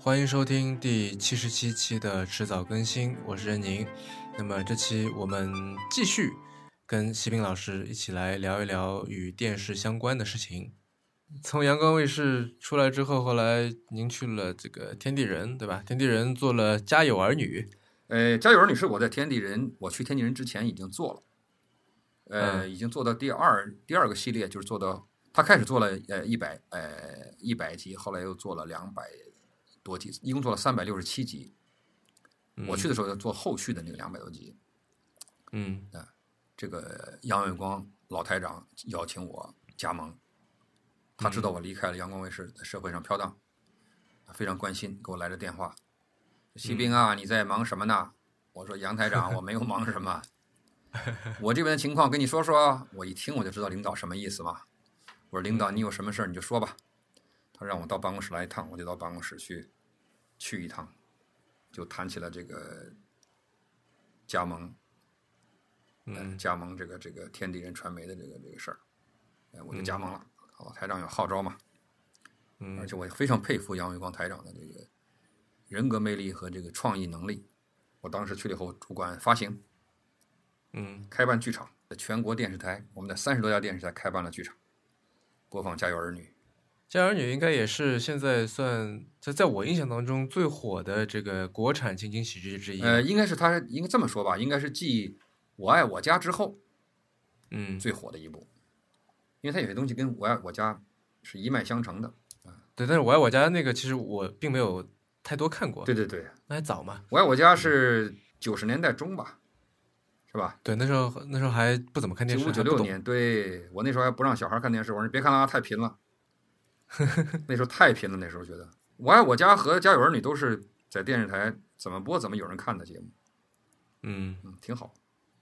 欢迎收听第七十七期的迟早更新，我是任宁。那么这期我们继续跟席斌老师一起来聊一聊与电视相关的事情。从阳光卫视出来之后，后来您去了这个天地人，对吧？天地人做了《家有儿女》。呃，《家有儿女》是我在天地人，我去天地人之前已经做了，呃，嗯已经做到第二第二个系列，就是做到他开始做了呃一百呃一百集，后来又做了两百多集，一共做了三百六十七集。我去的时候要做后续的那个两百多集。嗯这个杨伟光老台长邀请我加盟，他知道我离开了阳光卫视，在社会上飘荡，非常关心，给我来了电话。西兵啊，你在忙什么呢？我说杨台长，我没有忙什么，我这边的情况跟你说说。我一听我就知道领导什么意思嘛。我说领导，你有什么事儿你就说吧。他让我到办公室来一趟，我就到办公室去，去一趟，就谈起了这个加盟呃嗯加盟这个这个天地人传媒的这个这个事儿，哎，我就加盟了。好，台长有号召嘛，而嗯且我也非常佩服杨伟光台长的这个人格魅力和这个创意能力。我当时去了以后，主管发行、嗯开办剧场，在全国电视台，我们在三十多家电视台开办了剧场，播放《家有儿女》。《家有儿女》应该也是现在算在在我印象当中最火的这个国产情景喜剧之一。呃，应该是他应该这么说吧，应该是继《我爱我家》之后嗯，最火的一部，因为它有些东西跟《我爱我家》是一脉相承的。对，但是我爱我家那个其实我并没有太多看过，对对对，那还早嘛。我爱我家是九十年代中吧，是吧？对，那时候那时候还不怎么看电视，九。六年，对我那时候还不让小孩看电视，我说你别看了啊，太贫了。那时候太拼了，那时候觉得《我爱我家》和《家有儿女》都是在电视台怎么播怎么有人看的节目，嗯，嗯，挺好。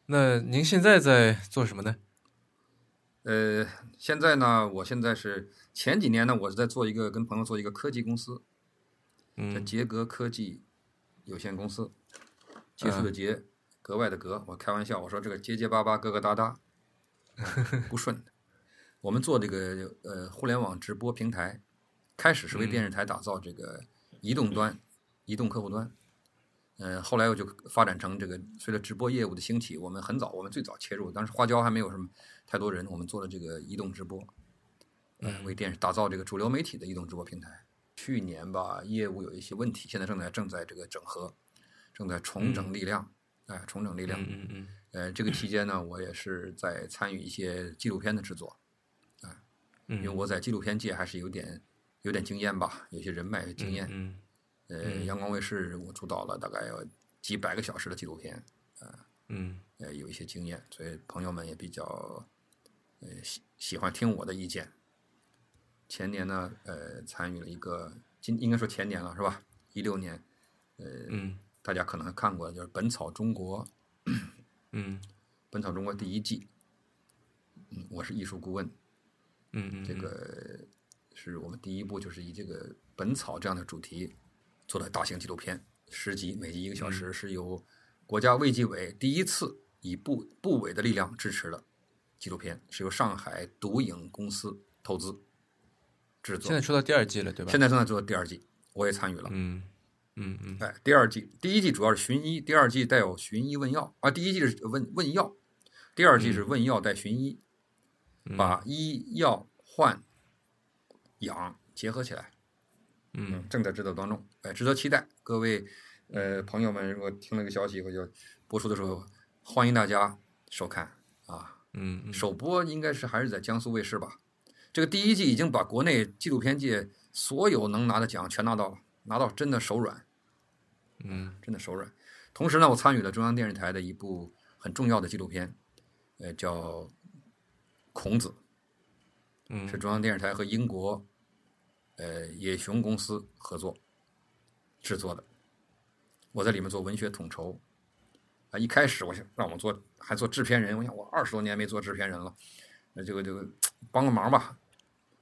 那您现在在做什么呢？呃，现在呢，我现在是前几年呢，我是在做一个跟朋友做一个科技公司，叫嗯杰格科技有限公司，结束的结，格外的格。我开玩笑，我说这个结结巴巴，疙疙瘩瘩，嗯不顺。我们做这个呃互联网直播平台，开始是为电视台打造这个移动端、移动客户端，呃，后来我就发展成这个随着直播业务的兴起，我们很早，我们最早切入，当时花椒还没有什么太多人，我们做了这个移动直播，呃，为电视打造这个主流媒体的移动直播平台。去年吧，业务有一些问题，现在正在正在这个整合，正在重整力量，哎、重整力量。嗯嗯嗯。呃，这个期间呢，我也是在参与一些纪录片的制作，因为嗯我在纪录片界还是有点有点经验吧，有些人脉经验。嗯呃，阳光卫视我主导了大概有几百个小时的纪录片，嗯呃，有一些经验，所以朋友们也比较呃喜喜欢听我的意见。前年呢，呃，参与了一个今应该说前年了是吧？一六年，嗯大家可能看过，就是《本草中国》，《嗯本草中国》第一季，嗯，我是艺术顾问，嗯嗯，这个是我们第一部，就是以这个本草这样的主题做的大型纪录片，十集，每集一个小时，是由国家卫计委第一次以部部委的力量支持的纪录片，是由上海独影公司投资制作现在。出到第二季了，对吧？现在正在做第二季，我也参与了。嗯嗯嗯哎，第二季，第一季主要是寻医，第二季带有寻医问药啊。第一季是问问药，第二季是问药带寻医，把医药换养结合起来。嗯正在制作当中，哎，值得期待。各位呃朋友们，如果听了个消息，我就播出的时候，欢迎大家收看啊。嗯嗯首播应该是还是在江苏卫视吧。这个第一季已经把国内纪录片界所有能拿的奖全拿到了，拿到真的手软。嗯真的手软。同时呢，我参与了中央电视台的一部很重要的纪录片，呃，叫《孔子》，嗯是中央电视台和英国呃野熊公司合作制作的。我在里面做文学统筹。啊，一开始我想让我做，还做制片人，我想我二十多年没做制片人了，那这个这个帮个忙吧。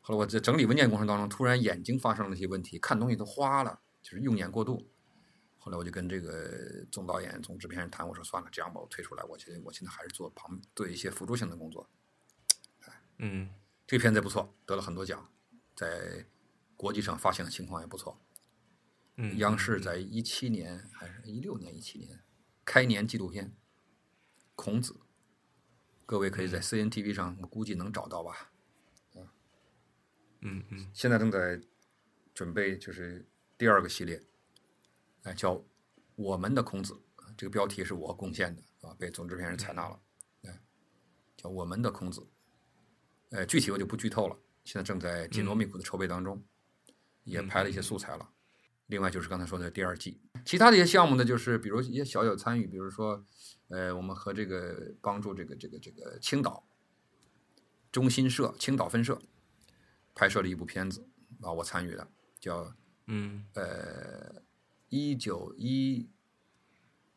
后来我在整理文件过程当中，突然眼睛发生了一些问题，看东西都花了，就是用眼过度。后来我就跟这个总导演、总制片人谈，我说算了，这样吧，我退出来，我现在我现在还是做旁做一些辅助性的工作。嗯。这个片子不错，得了很多奖，在国际上发行的情况也不错。嗯，央视在一七年还是一六年、一七年开年纪录片《孔子》，各位可以在 CNTV 上，我估计能找到吧。嗯嗯现在正在准备就是第二个系列，哎，叫《我们的孔子》，这个标题是我贡献的，啊，被总制片人采纳了，哎，叫《我们的孔子》，呃，具体我就不剧透了，现在正在紧锣密鼓的筹备当中，也拍了一些素材了。另外就是刚才说的第二季，其他的一些项目呢，就是比如一些小有参与，比如说，呃，我们和这个帮助这个这个这个青岛中心社青岛分社拍摄了一部片子啊，我参与的，叫嗯。呃一九一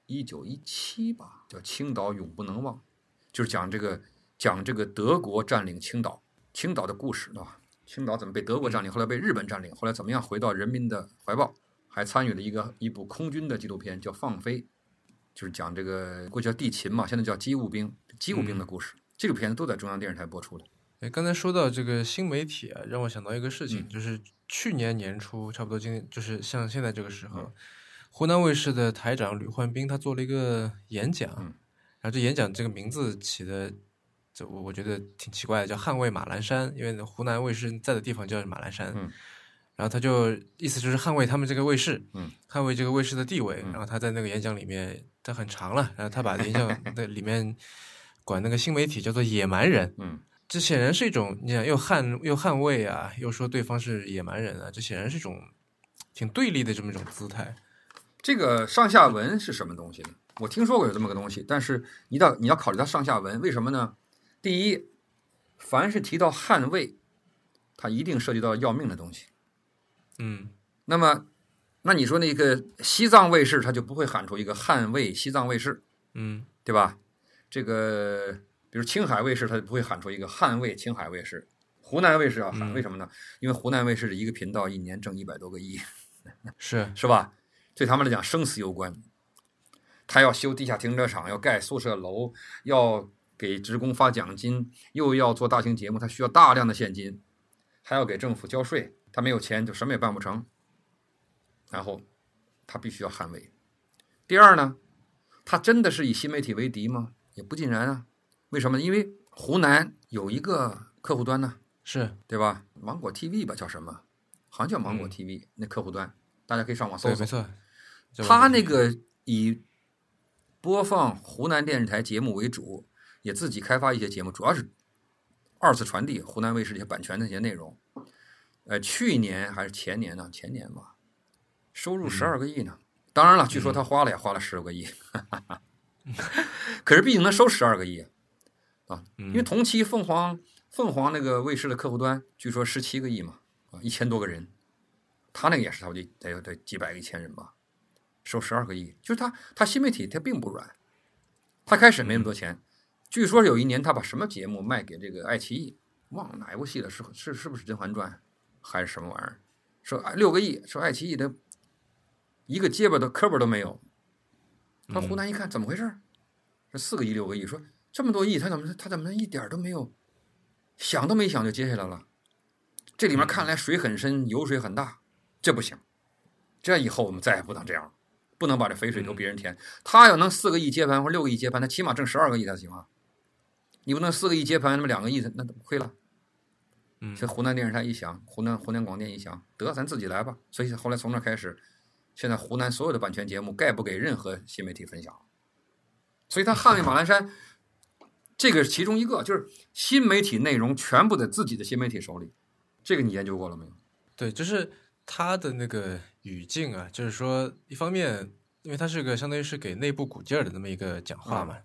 一九一七吧，叫《青岛永不能忘》，就是讲这个讲这个德国占领青岛，青岛的故事，对吧？青岛怎么被德国占领，后来被日本占领，后来怎么样回到人民的怀抱？还参与了一个一部空军的纪录片，叫《放飞》，就是讲这个过去叫地勤嘛，现在叫机务兵，机务兵的故事。这个片子都在中央电视台播出的。哎，刚才说到这个新媒体啊，让我想到一个事情，嗯就是去年年初，差不多今年就是像现在这个时候，嗯湖南卫视的台长吕焕斌他做了一个演讲，嗯然后这演讲这个名字起的，这我我觉得挺奇怪的，叫捍卫马栏山，因为湖南卫视在的地方叫马栏山，嗯然后他就意思就是捍卫他们这个卫视，嗯捍卫这个卫视的地位，嗯然后他在那个演讲里面，他很长了，然后他把演讲那里面管那个新媒体叫做野蛮人，嗯这显然是一种，你想又捍又捍卫啊，又说对方是野蛮人啊，这显然是一种挺对立的这么一种姿态。这个上下文是什么东西呢？我听说过有这么个东西，但是你到你要考虑它上下文，为什么呢？第一，凡是提到捍卫，它一定涉及到要命的东西。嗯那么，那你说那个西藏卫视，它就不会喊出一个捍卫西藏卫视，嗯对吧？这个比如青海卫视，它就不会喊出一个捍卫青海卫视。湖南卫视要喊，嗯为什么呢？因为湖南卫视的一个频道一年挣一百多个亿。是 是吧？对他们来讲生死攸关。他要修地下停车场，要盖宿舍楼，要给职工发奖金，又要做大型节目，他需要大量的现金，还要给政府交税，他没有钱就什么也办不成。然后他必须要捍卫。第二呢，他真的是以新媒体为敌吗？也不尽然啊。为什么？因为湖南有一个客户端呢，是，对吧？芒果 TV 吧，叫什么？好像叫芒果嗯 TV、那客户端，大家可以上网搜对，搜没。错。他那个以播放湖南电视台节目为主，也自己开发一些节目，主要是二次传递湖南卫视这些版权的一些内容。呃，去年还是前年呢？前年吧，收入十二个亿呢。当然了，据说他花了也花了十个亿，可是毕竟能收十二个亿啊，因为同期凤凰凤凰那个卫视的客户端据说十七个亿嘛，啊，一千多个人，他那个也是差不多得有得几百个一千人吧。收十二个亿，就是他，他新媒体他并不软，他开始没那么多钱，据说有一年他把什么节目卖给这个爱奇艺，忘了哪一部戏了，是是是不是《甄嬛传》还是什么玩意儿？说哎六个亿，说爱奇艺的一个结巴的磕巴都没有，他湖南一看怎么回事？这四个亿六个亿，说这么多亿，他怎么他怎么能一点都没有想都没想就接下来了？这里面看来水很深，油水很大，这不行，这以后我们再也不能这样了。不能把这肥水由别人田。他要能四个亿接盘或者六个亿接盘，他起码挣十二个亿才行啊！你不能四个亿接盘，那么两个亿，那亏了。嗯这湖南电视台一想，湖南湖南广电一想，得咱自己来吧。所以后来从那开始，现在湖南所有的版权节目概不给任何新媒体分享。所以他捍卫马栏山，这个是其中一个，就是新媒体内容全部在自己的新媒体手里。这个你研究过了没有？对，就是他的那个语境啊，就是说，一方面，因为他是个相当于是给内部鼓劲儿的那么一个讲话嘛。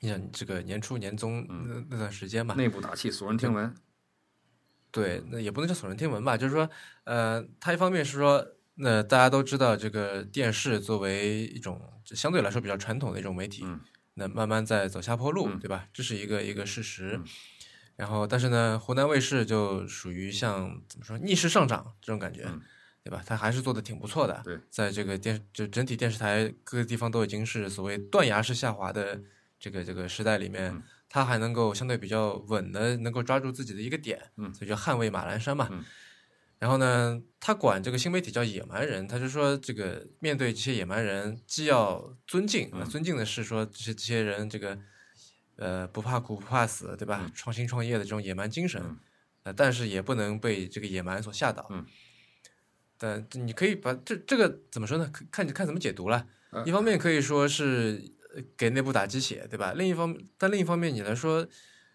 你想，这个年初年终那那段时间吧，内部打气，耸人听闻。对，那也不能叫耸人听闻吧，就是说，呃，他一方面是说，那大家都知道，这个电视作为一种相对来说比较传统的一种媒体，嗯那慢慢在走下坡路，嗯对吧？这是一个一个事实。嗯然后，但是呢，湖南卫视就属于像怎么说逆势上涨这种感觉，嗯对吧？它还是做的挺不错的。对，在这个电就整体电视台各个地方都已经是所谓断崖式下滑的这个这个时代里面，嗯它还能够相对比较稳的能够抓住自己的一个点，嗯所以叫捍卫马栏山嘛。嗯然后呢，他管这个新媒体叫野蛮人，他就说这个面对这些野蛮人，既要尊敬，嗯尊敬的是说这些这些人这个呃不怕苦不怕死，对吧？嗯创新创业的这种野蛮精神，嗯呃，但是也不能被这个野蛮所吓倒。嗯，但你可以把这这个怎么说呢？看看看怎么解读了。呃一方面可以说是呃给内部打鸡血，对吧？另一方，但另一方面你来说，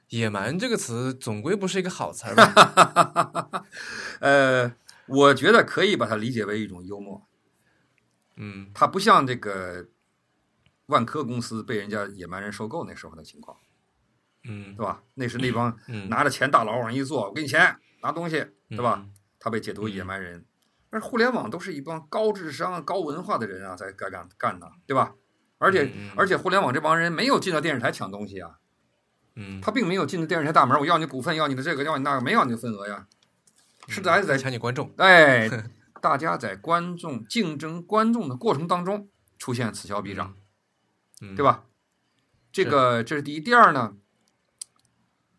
野蛮这个词总归不是一个好词儿吧？呃，我觉得可以把它理解为一种幽默。嗯它不像这个万科公司被人家野蛮人收购那时候的情况，嗯对吧？那是那帮嗯，拿着钱大佬往上一坐，我给你钱，拿东西，对吧？嗯？他被解读为野蛮人。而互联网都是一帮高智商、高文化的人啊，在干干干的，对吧？而且、而且，互联网这帮人没有进到电视台抢东西啊，嗯，他并没有进到电视台大门，我要你股份，要你的这个，要你那个，没要你的份额呀。是在在抢你观众。哎，大家在观众竞争观众的过程当中出现此消彼长，嗯，对？吧？这个这是第一。第二呢，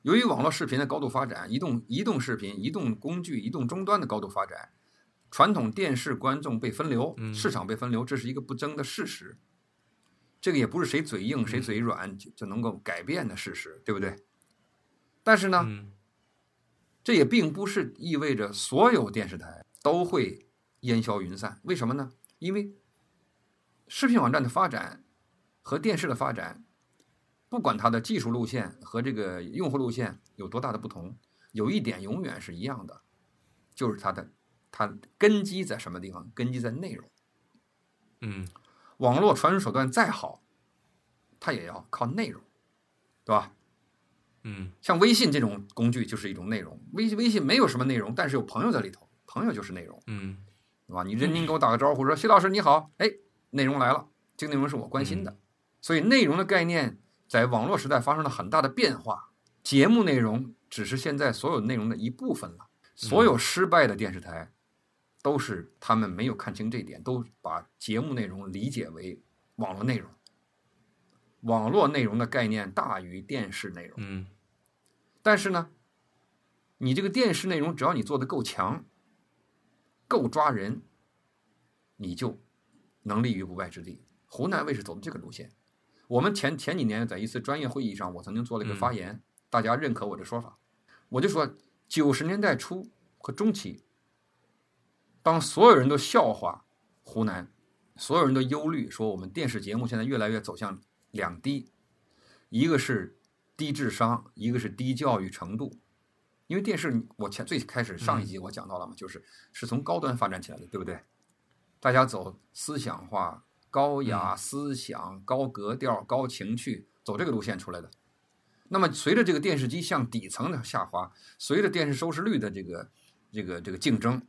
由于网络视频的高度发展，移动移动视频、移动工具、移动终端的高度发展，传统电视观众被分流，嗯市场被分流，这是一个不争的事实。这个也不是谁嘴硬谁嘴软就就能够改变的事实，对不对？但是呢，嗯这也并不是意味着所有电视台都会烟消云散。为什么呢？因为视频网站的发展和电视的发展，不管它的技术路线和这个用户路线有多大的不同，有一点永远是一样的，就是它的它根基在什么地方？根基在内容。嗯网络传输手段再好，它也要靠内容，对吧？嗯。像微信这种工具就是一种内容，微微信没有什么内容，但是有朋友在里头，朋友就是内容，嗯。对吧？你人民给我打个招呼说谢老师你好，哎，内容来了，这个内容是我关心的，所以内容的概念在网络时代发生了很大的变化，节目内容只是现在所有内容的一部分了，所有失败的电视台都是他们没有看清这一点，都把节目内容理解为网络内容。网络内容的概念大于电视内容。嗯但是呢，你这个电视内容只要你做的够强，够抓人，你就能立于不败之地。湖南卫视走的这个路线，我们前前几年在一次专业会议上，我曾经做了一个发言，大家认可我的说法，我就说九十年代初和中期，当所有人都笑话湖南，所有人都忧虑说我们电视节目现在越来越走向两低，一个是低智商，一个是低教育程度。因为电视，我前最开始上一集我讲到了嘛，就是是从高端发展起来的，对不对？大家走思想化、高雅思想、高格调、高情趣，走这个路线出来的。那么随着这个电视机向底层的下滑，随着电视收视率的这个这个这个竞争，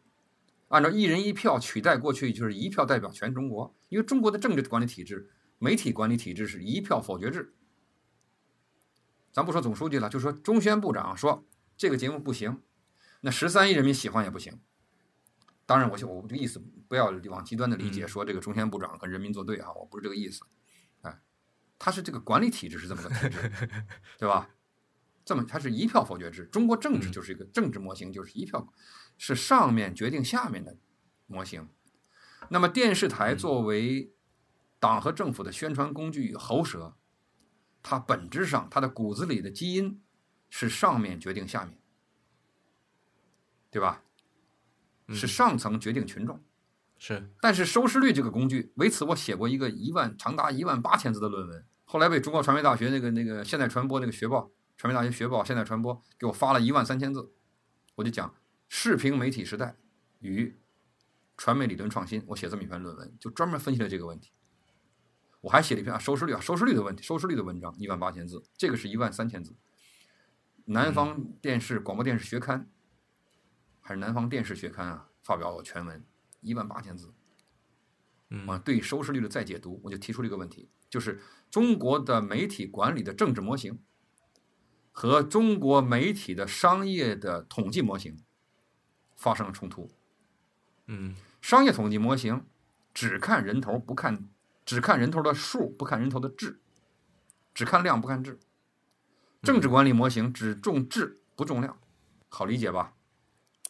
按照一人一票取代过去就是一票代表全中国，因为中国的政治管理体制、媒体管理体制是一票否决制。咱不说总书记了，就说中宣部长说这个节目不行，那十三亿人民喜欢也不行。当然我，我我这个意思不要往极端的理解，嗯说这个中宣部长跟人民作对啊，我不是这个意思。哎，他是这个管理体制是这么个体制，对吧？这么，它是一票否决制。中国政治就是一个政治模型，就是一票，是上面决定下面的模型。那么电视台作为党和政府的宣传工具与喉舌，它本质上它的骨子里的基因是上面决定下面，对吧？是上层决定群众。是但是收视率这个工具，为此我写过一个一万长达一万八千字的论文，后来被中国传媒大学那个那个现代传播那个学报，传媒大学学报现代传播给我发了一万三千字，我就讲视频媒体时代与传媒理论创新，我写这么一篇论文，就专门分析了这个问题。我还写了一篇啊收视率啊收视率的问题，收视率的文章一万八千字，这个是一万三千字。南方电视广播电视学刊还是南方电视学刊啊，发表我全文一万八千字。嗯啊，对收视率的再解读，我就提出了一个问题，就是中国的媒体管理的政治模型和中国媒体的商业的统计模型发生了冲突。嗯商业统计模型只看人头，不看只看人头的数，不看人头的质，只看量不看质。政治管理模型只重质不重量，好理解吧？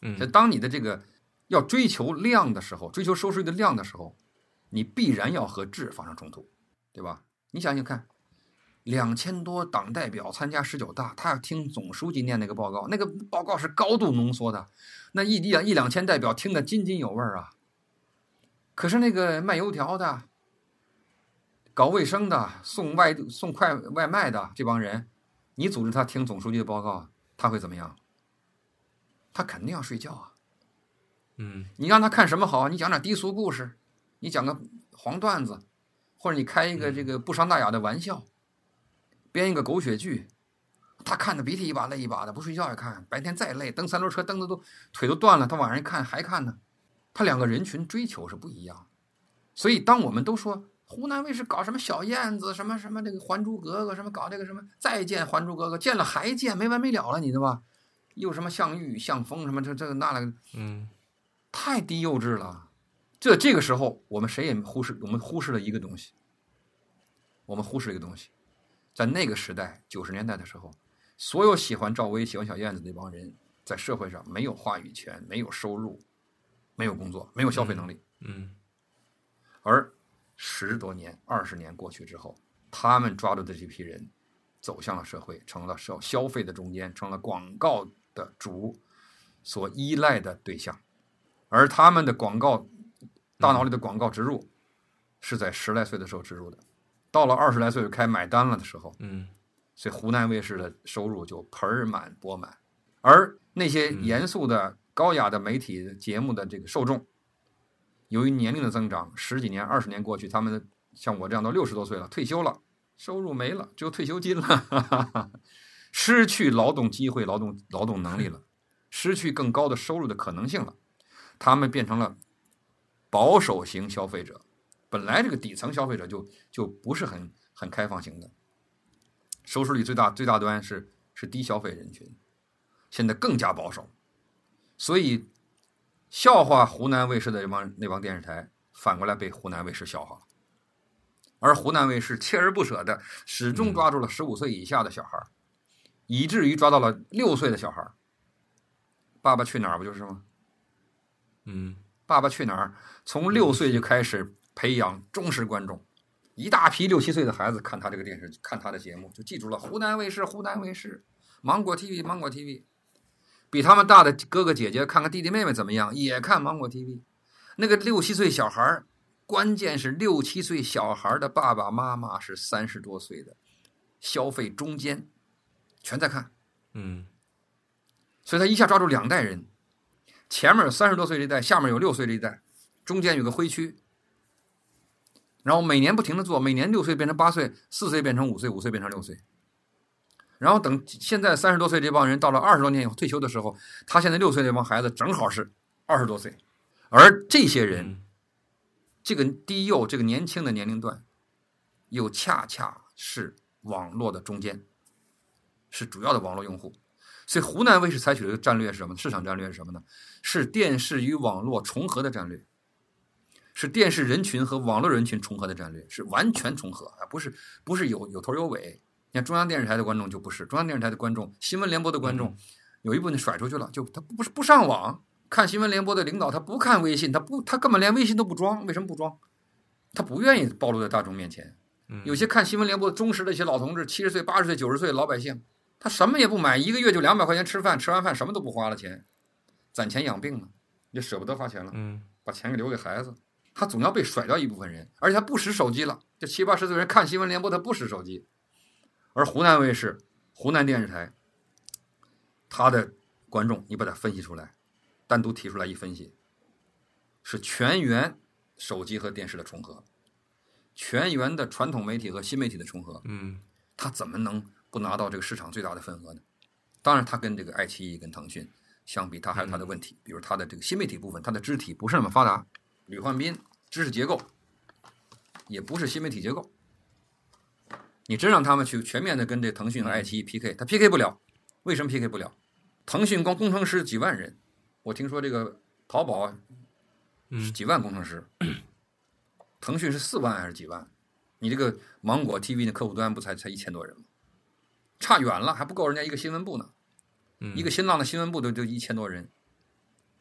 嗯就当你的这个要追求量的时候，追求收视率的量的时候，你必然要和质发生冲突，对吧？你想想看，两千多党代表参加十九大，他要听总书记念那个报告，那个报告是高度浓缩的，那一一一两千代表听得津津有味儿啊。可是那个卖油条的、搞卫生的、送外送快外卖的这帮人，你组织他听总书记的报告，他会怎么样？他肯定要睡觉啊。嗯你让他看什么好？你讲点低俗故事，你讲个黄段子，或者你开一个这个不伤大雅的玩笑，编一个狗血剧，他看的鼻涕一把泪一把的，不睡觉也看，白天再累，蹬三轮车蹬的都腿都断了，他晚上一看还看呢。他两个人群追求是不一样，所以当我们都说湖南卫视搞什么小燕子，什么什么这个《还珠格格》，什么搞这个什么再见《还珠格格》，见了还见，没完没了了，你知道吧？又什么项羽、项风什么这这个那了，嗯太低幼稚了。这这个时候，我们谁也忽视，我们忽视了一个东西。我们忽视了一个东西，在那个时代，九十年代的时候，所有喜欢赵薇、喜欢小燕子那帮人，在社会上没有话语权，没有收入，没有工作，没有消费能力。嗯而十多年、二十年过去之后，他们抓住的这批人，走向了社会，成了消消费的中间，成了广告的主所依赖的对象，而他们的广告大脑里的广告植入，是在十来岁的时候植入的，到了二十来岁开买单了的时候，嗯。所以湖南卫视的收入就盆满钵满，而那些严肃的、高雅的媒体节目的这个受众，由于年龄的增长，十几年、二十年过去，他们的像我这样都六十多岁了，退休了，收入没了，只有退休金了，失去劳动机会、劳动劳动能力了，失去更高的收入的可能性了，他们变成了保守型消费者。本来这个底层消费者就就不是很很开放型的，收视率最大最大端是是低消费人群，现在更加保守，所以笑话湖南卫视的那帮那帮电视台，反过来被湖南卫视笑话了，而湖南卫视锲而不舍的始终抓住了十五岁以下的小孩儿，以至于抓到了六岁的小孩儿。爸爸去哪儿不就是吗？嗯。爸爸去哪儿从六岁就开始培养忠实观众，一大批六七岁的孩子看他这个电视，看他的节目，就记住了湖南卫视，湖南卫视，芒果 TV，芒果 TV。比他们大的哥哥姐姐看看弟弟妹妹怎么样，也看芒果 TV。那个六七岁小孩儿，关键是六七岁小孩儿的爸爸妈妈是三十多岁的，消费中间，全在看。嗯所以他一下抓住两代人，前面有三十多岁这一代，下面有六岁这一代，中间有个灰区。然后每年不停的做，每年六岁变成八岁，四岁变成五岁，五岁变成六岁。然后等现在三十多岁这帮人到了二十多年以后退休的时候，他现在六岁这帮孩子正好是二十多岁，而这些人，嗯这个低幼这个年轻的年龄段，又恰恰是网络的中间，是主要的网络用户。所以湖南卫视采取的一个战略是什么？市场战略是什么呢？是电视与网络重合的战略，是电视人群和网络人群重合的战略，是完全重合啊，不是不是有有头有尾。你看中央电视台的观众就不是，中央电视台的观众，新闻联播的观众，有一部分甩出去了，就他不是不上网看新闻联播的领导，他不看微信，他不他根本连微信都不装，为什么不装？他不愿意暴露在大众面前。嗯有些看新闻联播忠实的一些老同志，七十岁、八十岁、九十岁老百姓，他什么也不买，一个月就两百块钱吃饭，吃完饭什么都不花了钱，攒钱养病了，也舍不得花钱了，嗯把钱给留给孩子，他总要被甩掉一部分人，而且他不使手机了，这七八十岁人看新闻联播他不使手机，而湖南卫视、湖南电视台，他的观众你把它分析出来，单独提出来一分析，是全员手机和电视的重合，全员的传统媒体和新媒体的重合，嗯他怎么能不拿到这个市场最大的份额呢？当然，他跟这个爱奇艺、跟腾讯相比，他还有他的问题，比如他的这个新媒体部分，他的肢体不是那么发达。吕焕斌知识结构也不是新媒体结构。你真让他们去全面的跟这腾讯和爱奇艺 PK，他 PK 不了。为什么 PK 不了？腾讯光工程师几万人，我听说这个淘宝几万工程师，腾讯是四万还是几万？你这个芒果 TV 的客户端不才才一千多人吗？差远了，还不够人家一个新闻部呢。嗯一个新浪的新闻部都就一千多人，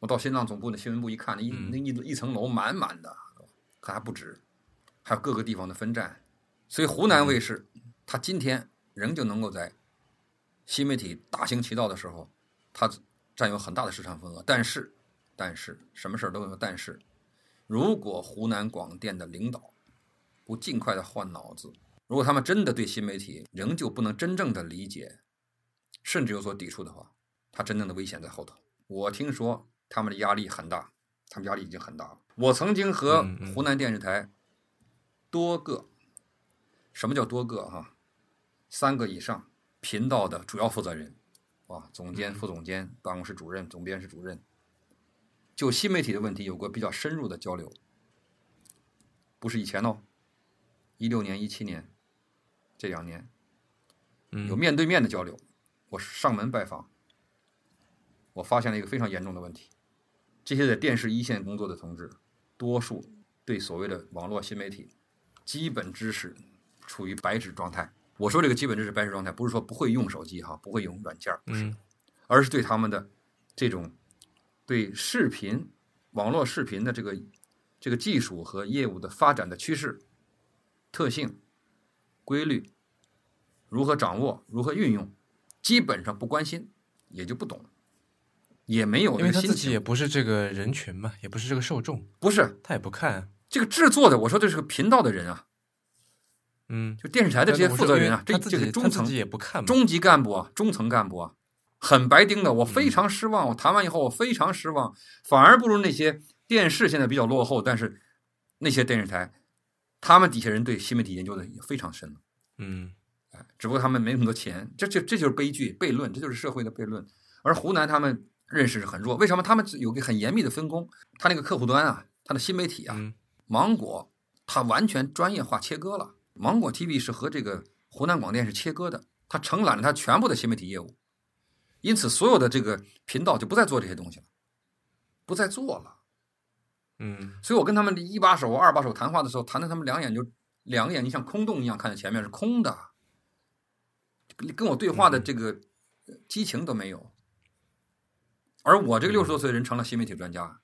我到新浪总部的新闻部一看，那一嗯那一一层楼满满的，可还不止，还有各个地方的分站。所以湖南卫视，它今天仍旧能够在新媒体大行其道的时候，它占有很大的市场份额。但是，但是什么事儿都有但是，如果湖南广电的领导不尽快的换脑子，如果他们真的对新媒体仍旧不能真正的理解，甚至有所抵触的话，它真正的危险在后头。我听说他们的压力很大，他们压力已经很大了。我曾经和湖南电视台多个，什么叫多个哈、三个以上频道的主要负责人，啊，总监、副总监、办公室主任、总编室主任，就新媒体的问题有过比较深入的交流。不是以前哦，一六年、一七年这两年嗯有面对面的交流，我上门拜访，我发现了一个非常严重的问题：这些在电视一线工作的同志，多数对所谓的网络新媒体基本知识处于白纸状态。我说这个基本知识白纸状态，不是说不会用手机哈，不会用软件儿，不是，嗯而是对他们的这种对视频、网络视频的这个这个技术和业务的发展的趋势、特性、规律，如何掌握、如何运用，基本上不关心，也就不懂，也没有因为他。自己也不是这个人群嘛，也不是这个受众，不是他也不看。这个制作的，我说这是个频道的人啊，嗯，就电视台的这些负责人啊，这这个中层也不看。中级干部啊，中层干部啊，很白丁的，我非常失望。我谈完以后，我非常失望，反而不如那些电视现在比较落后，但是那些电视台，他们底下人对新媒体研究的也非常深了，嗯哎，只不过他们没那么多钱，这这这就是悲剧悖论，这就是社会的悖论。而湖南他们认识是很弱，为什么？他们有个很严密的分工，他那个客户端啊，他的新媒体啊，嗯芒果它完全专业化切割了。芒果 TV 是和这个湖南广电是切割的，它承揽了它全部的新媒体业务，因此所有的这个频道就不再做这些东西了，不再做了。嗯所以我跟他们一把手、二把手谈话的时候，谈的他们两眼就两个眼睛像空洞一样看着前面是空的，跟我对话的这个激情都没有。而我这个六十多岁的人成了新媒体专家，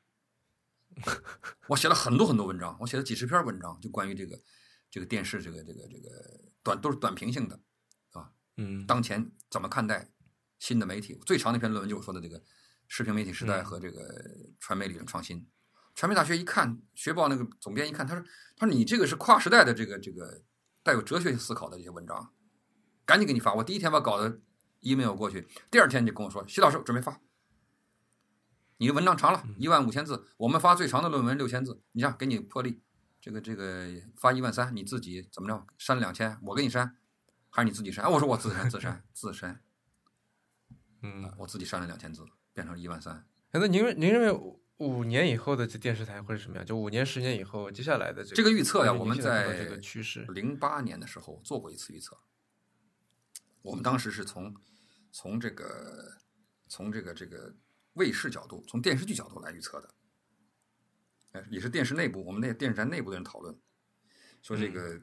我写了很多很多文章，我写了几十篇文章，就关于这个这个电视这个这个这个短都是短评性的啊，嗯当前怎么看待新的媒体？最长的一篇论文就是说的这个视频媒体时代嗯和这个传媒理论创新。传媒大学一看，学报那个总编一看，他说：“他说你这个是跨时代的这个这个带有哲学思考的这些文章，赶紧给你发。”我第一天把稿子 email 过去，第二天就跟我说：“徐老师准备发，你的文章长了一万五千字，我们发最长的论文六千字，你看给你破例，这个这个发一万三，你自己怎么着删两千，我给你删，还是你自己删？”啊我说我自删自删自删，嗯。我自己删了两千字，变成了一万三。哎那您您认为五五年以后的这电视台会是什么样？就五年、十年以后，接下来的这个这个预测呀，我们在这个趋势，零八年的时候做过一次预测。我们当时是从从这个从这个这个卫视角度，从电视剧角度来预测的。哎，也是电视内部，我们那电视台内部的人讨论，说这个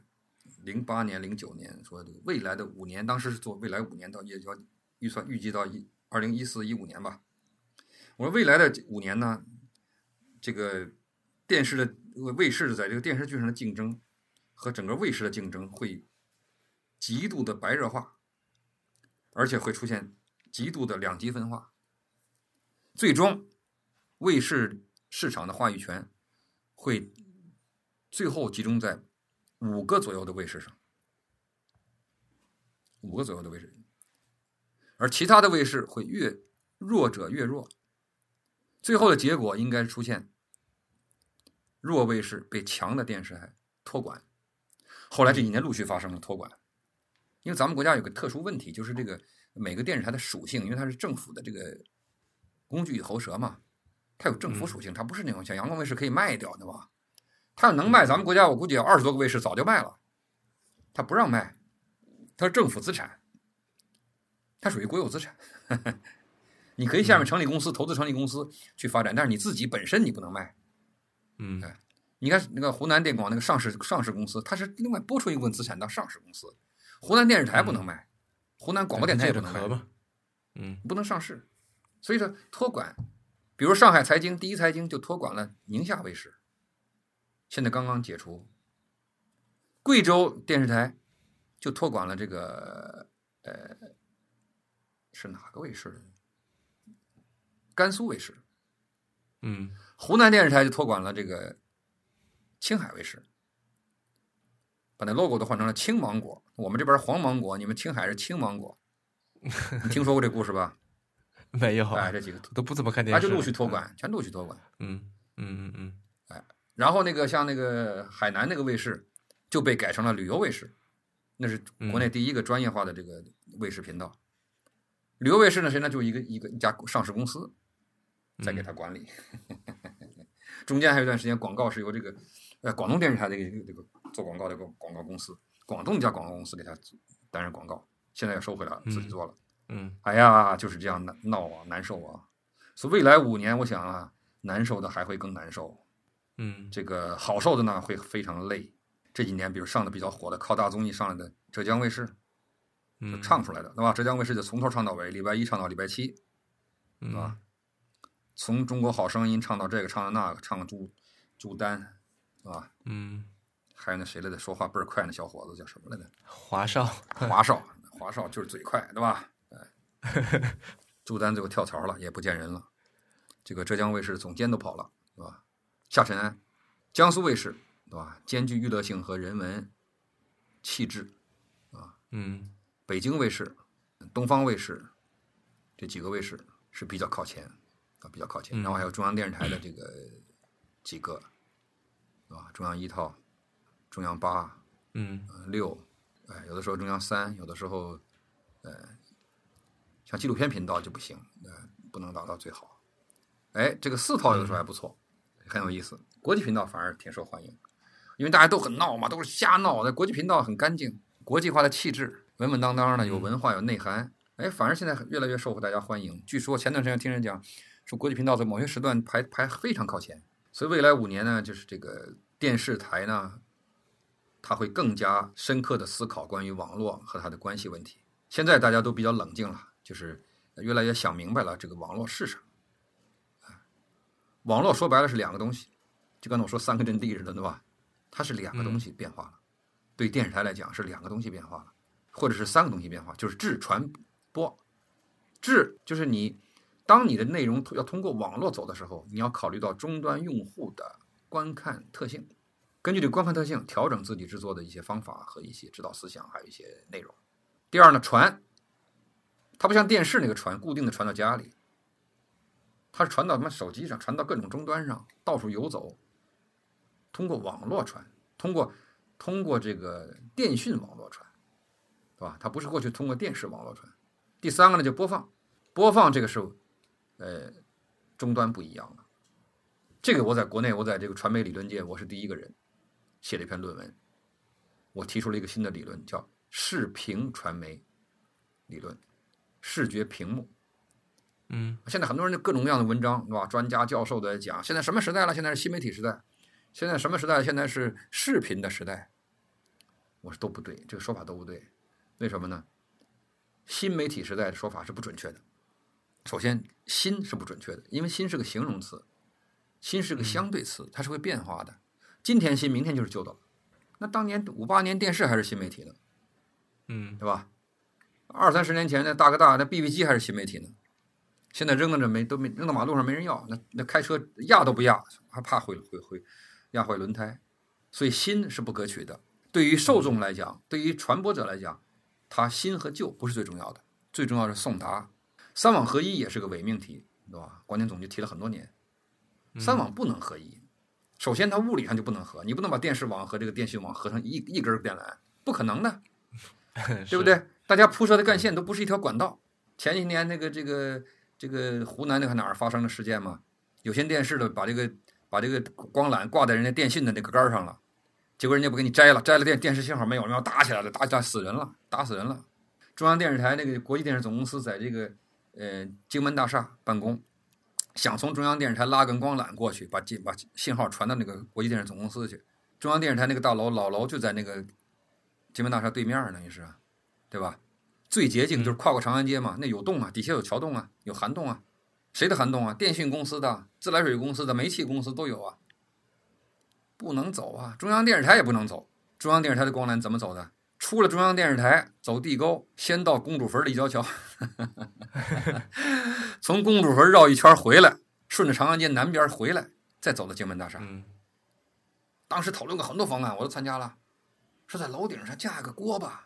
零八年、零九年，说这个未来的五年，当时是做未来五年到也要预算预计到一二零一四一五年吧。我说未来的五年呢，这个电视的卫视在这个电视剧上的竞争和整个卫视的竞争会极度的白热化，而且会出现极度的两极分化，最终卫视市场的话语权会最后集中在五个左右的卫视上，五个左右的卫视，而其他的卫视会越弱者越弱，最后的结果应该出现弱卫视被强的电视台托管。后来这几年陆续发生了托管，因为咱们国家有个特殊问题，就是这个每个电视台的属性，因为它是政府的这个工具与喉舌嘛，它有政府属性，它不是那种像阳光卫视可以卖掉的吧？它要能卖，咱们国家我估计有二十多个卫视早就卖了，它不让卖，它是政府资产，它属于国有资产。你可以下面成立公司，投资成立公司去发展，但是你自己本身你不能卖。嗯哎你看那个湖南电广那个上市上市公司，它是另外拨出一部分资产到上市公司。湖南电视台不能卖，湖南广播电台也不能卖，嗯不能上市。所以说托管比如上海财经第一财经就托管了宁夏卫视，现在刚刚解除。贵州电视台就托管了这个呃是哪个卫视？甘肃卫视。嗯湖南电视台就托管了这个青海卫视，把那 logo 都换成了青芒果。我们这边黄芒果，你们青海是青芒果。你听说过这故事吧？没有，哎，这几个都不怎么看电视，他就陆续托管，全陆续托管。嗯嗯嗯嗯哎然后那个像那个海南那个卫视就被改成了旅游卫视，那是国内第一个专业化的这个卫视频道。旅游卫视呢，谁呢就一个一个一家上市公司在给他管理。中间还有一段时间，广告是由这个呃广东电视台的这个这个做广告的一个广告公司，广东一家广告公司给他担任广告，现在又收回来了，自己做了。嗯哎呀，就是这样难闹啊，难受啊。所以未来五年，我想啊，难受的还会更难受。嗯这个好受的呢会非常累。这几年，比如上的比较火的，靠大综艺上来的浙江卫视，就嗯，唱出来的，对吧？浙江卫视就从头唱到尾，礼拜一唱到礼拜七，嗯是吧？从中国好声音唱到这个，唱到那个，唱朱朱丹，是吧？嗯，还有那谁来的，说话倍儿快那小伙子叫什么来着？华少，华少，华少就是嘴快，对吧？哎，朱丹最后跳槽了，也不见人了。这个浙江卫视总监都跑了，是吧？夏晨安，江苏卫视，对吧？兼具娱乐性和人文气质。啊嗯北京卫视、东方卫视这几个卫视是比较靠前啊，比较靠前。嗯然后还有中央电视台的这个几个，啊，中央一套、中央八、嗯呃六，哎，有的时候中央三，有的时候，呃，像纪录片频道就不行，呃，不能达到最好。哎，这个四套有的时候还不错，很有意思。国际频道反而挺受欢迎，因为大家都很闹嘛，都是瞎闹。那国际频道很干净，国际化的气质，稳稳当当的，有文化有内涵。哎，反而现在越来越受大家欢迎。据说前段时间听人讲，说国际频道在某些时段排排非常靠前。所以未来五年呢，就是这个电视台呢，它会更加深刻的思考关于网络和它的关系问题。现在大家都比较冷静了，就是越来越想明白了这个网络是啥。网络说白了是两个东西，就刚才我说三个阵地似的，对吧？它是两个东西变化了。对电视台来讲是两个东西变化了，或者是三个东西变化，就是质传播。质就是你，当你的内容要通过网络走的时候，你要考虑到终端用户的观看特性，根据这个观看特性调整自己制作的一些方法和一些指导思想，还有一些内容。第二呢，传，它不像电视那个传，固定的传到家里，它是传到什么手机上，传到各种终端上，到处游走，通过网络传，通过通过这个电讯网络传，对吧？它不是过去通过电视网络传。第三个呢，就播放，播放这个是，呃，终端不一样了。这个我在国内，我在这个传媒理论界，我是第一个人写了一篇论文，我提出了一个新的理论，叫视频传媒理论，视觉屏幕。嗯现在很多人就各种各样的文章，对吧？专家教授都在讲，现在什么时代了？现在是新媒体时代。现在什么时代？现在是视频的时代。我说都不对，这个说法都不对。为什么呢？新媒体时代的说法是不准确的。首先，新是不准确的，因为新是个形容词，新是个相对词，它是会变化的。今天新，明天就是旧的了。那当年五八年电视还是新媒体呢，嗯对吧？二三十年前那大哥大那 BB 机还是新媒体呢，现在扔到这没都没扔到马路上没人要，那那开车压都不压，还怕毁毁毁压坏轮胎，所以新是不可取的。对于受众来讲，对于传播者来讲，它新和旧不是最重要的，最重要的是送达。三网合一也是个伪命题，对吧？广电总局提了很多年，三网不能合一。首先，它物理上就不能合，你不能把电视网和这个电信网合成一一根电缆，不可能的。对不？对？大家铺设的干线都不是一条管道。前几年那个这个这个湖南那个哪儿发生的事件嘛，有线电视的把这个把这个光缆挂在人家电信的那个杆上了，结果人家不给你摘了，摘了电电视信号没有，然后打起来了，打打死人了，打死人了。中央电视台那个国际电视总公司在这个呃荆门大厦办公，想从中央电视台拉根光缆过去，把信把信号传到那个国际电视总公司去。中央电视台那个大楼老楼就在那个金门大厦对面儿呢，也是，对吧？最捷径就是跨过长安街嘛，那有洞啊，底下有桥洞啊，有涵洞啊，谁的涵洞啊？电信公司的、自来水公司的、煤气公司都有啊。不能走啊！中央电视台也不能走。中央电视台的光缆怎么走的？出了中央电视台，走地沟，先到公主坟立交桥，从公主坟绕一圈回来，顺着长安街南边回来，再走到京门大厦。嗯当时讨论过很多方案，我都参加了。说在楼顶上架个锅吧，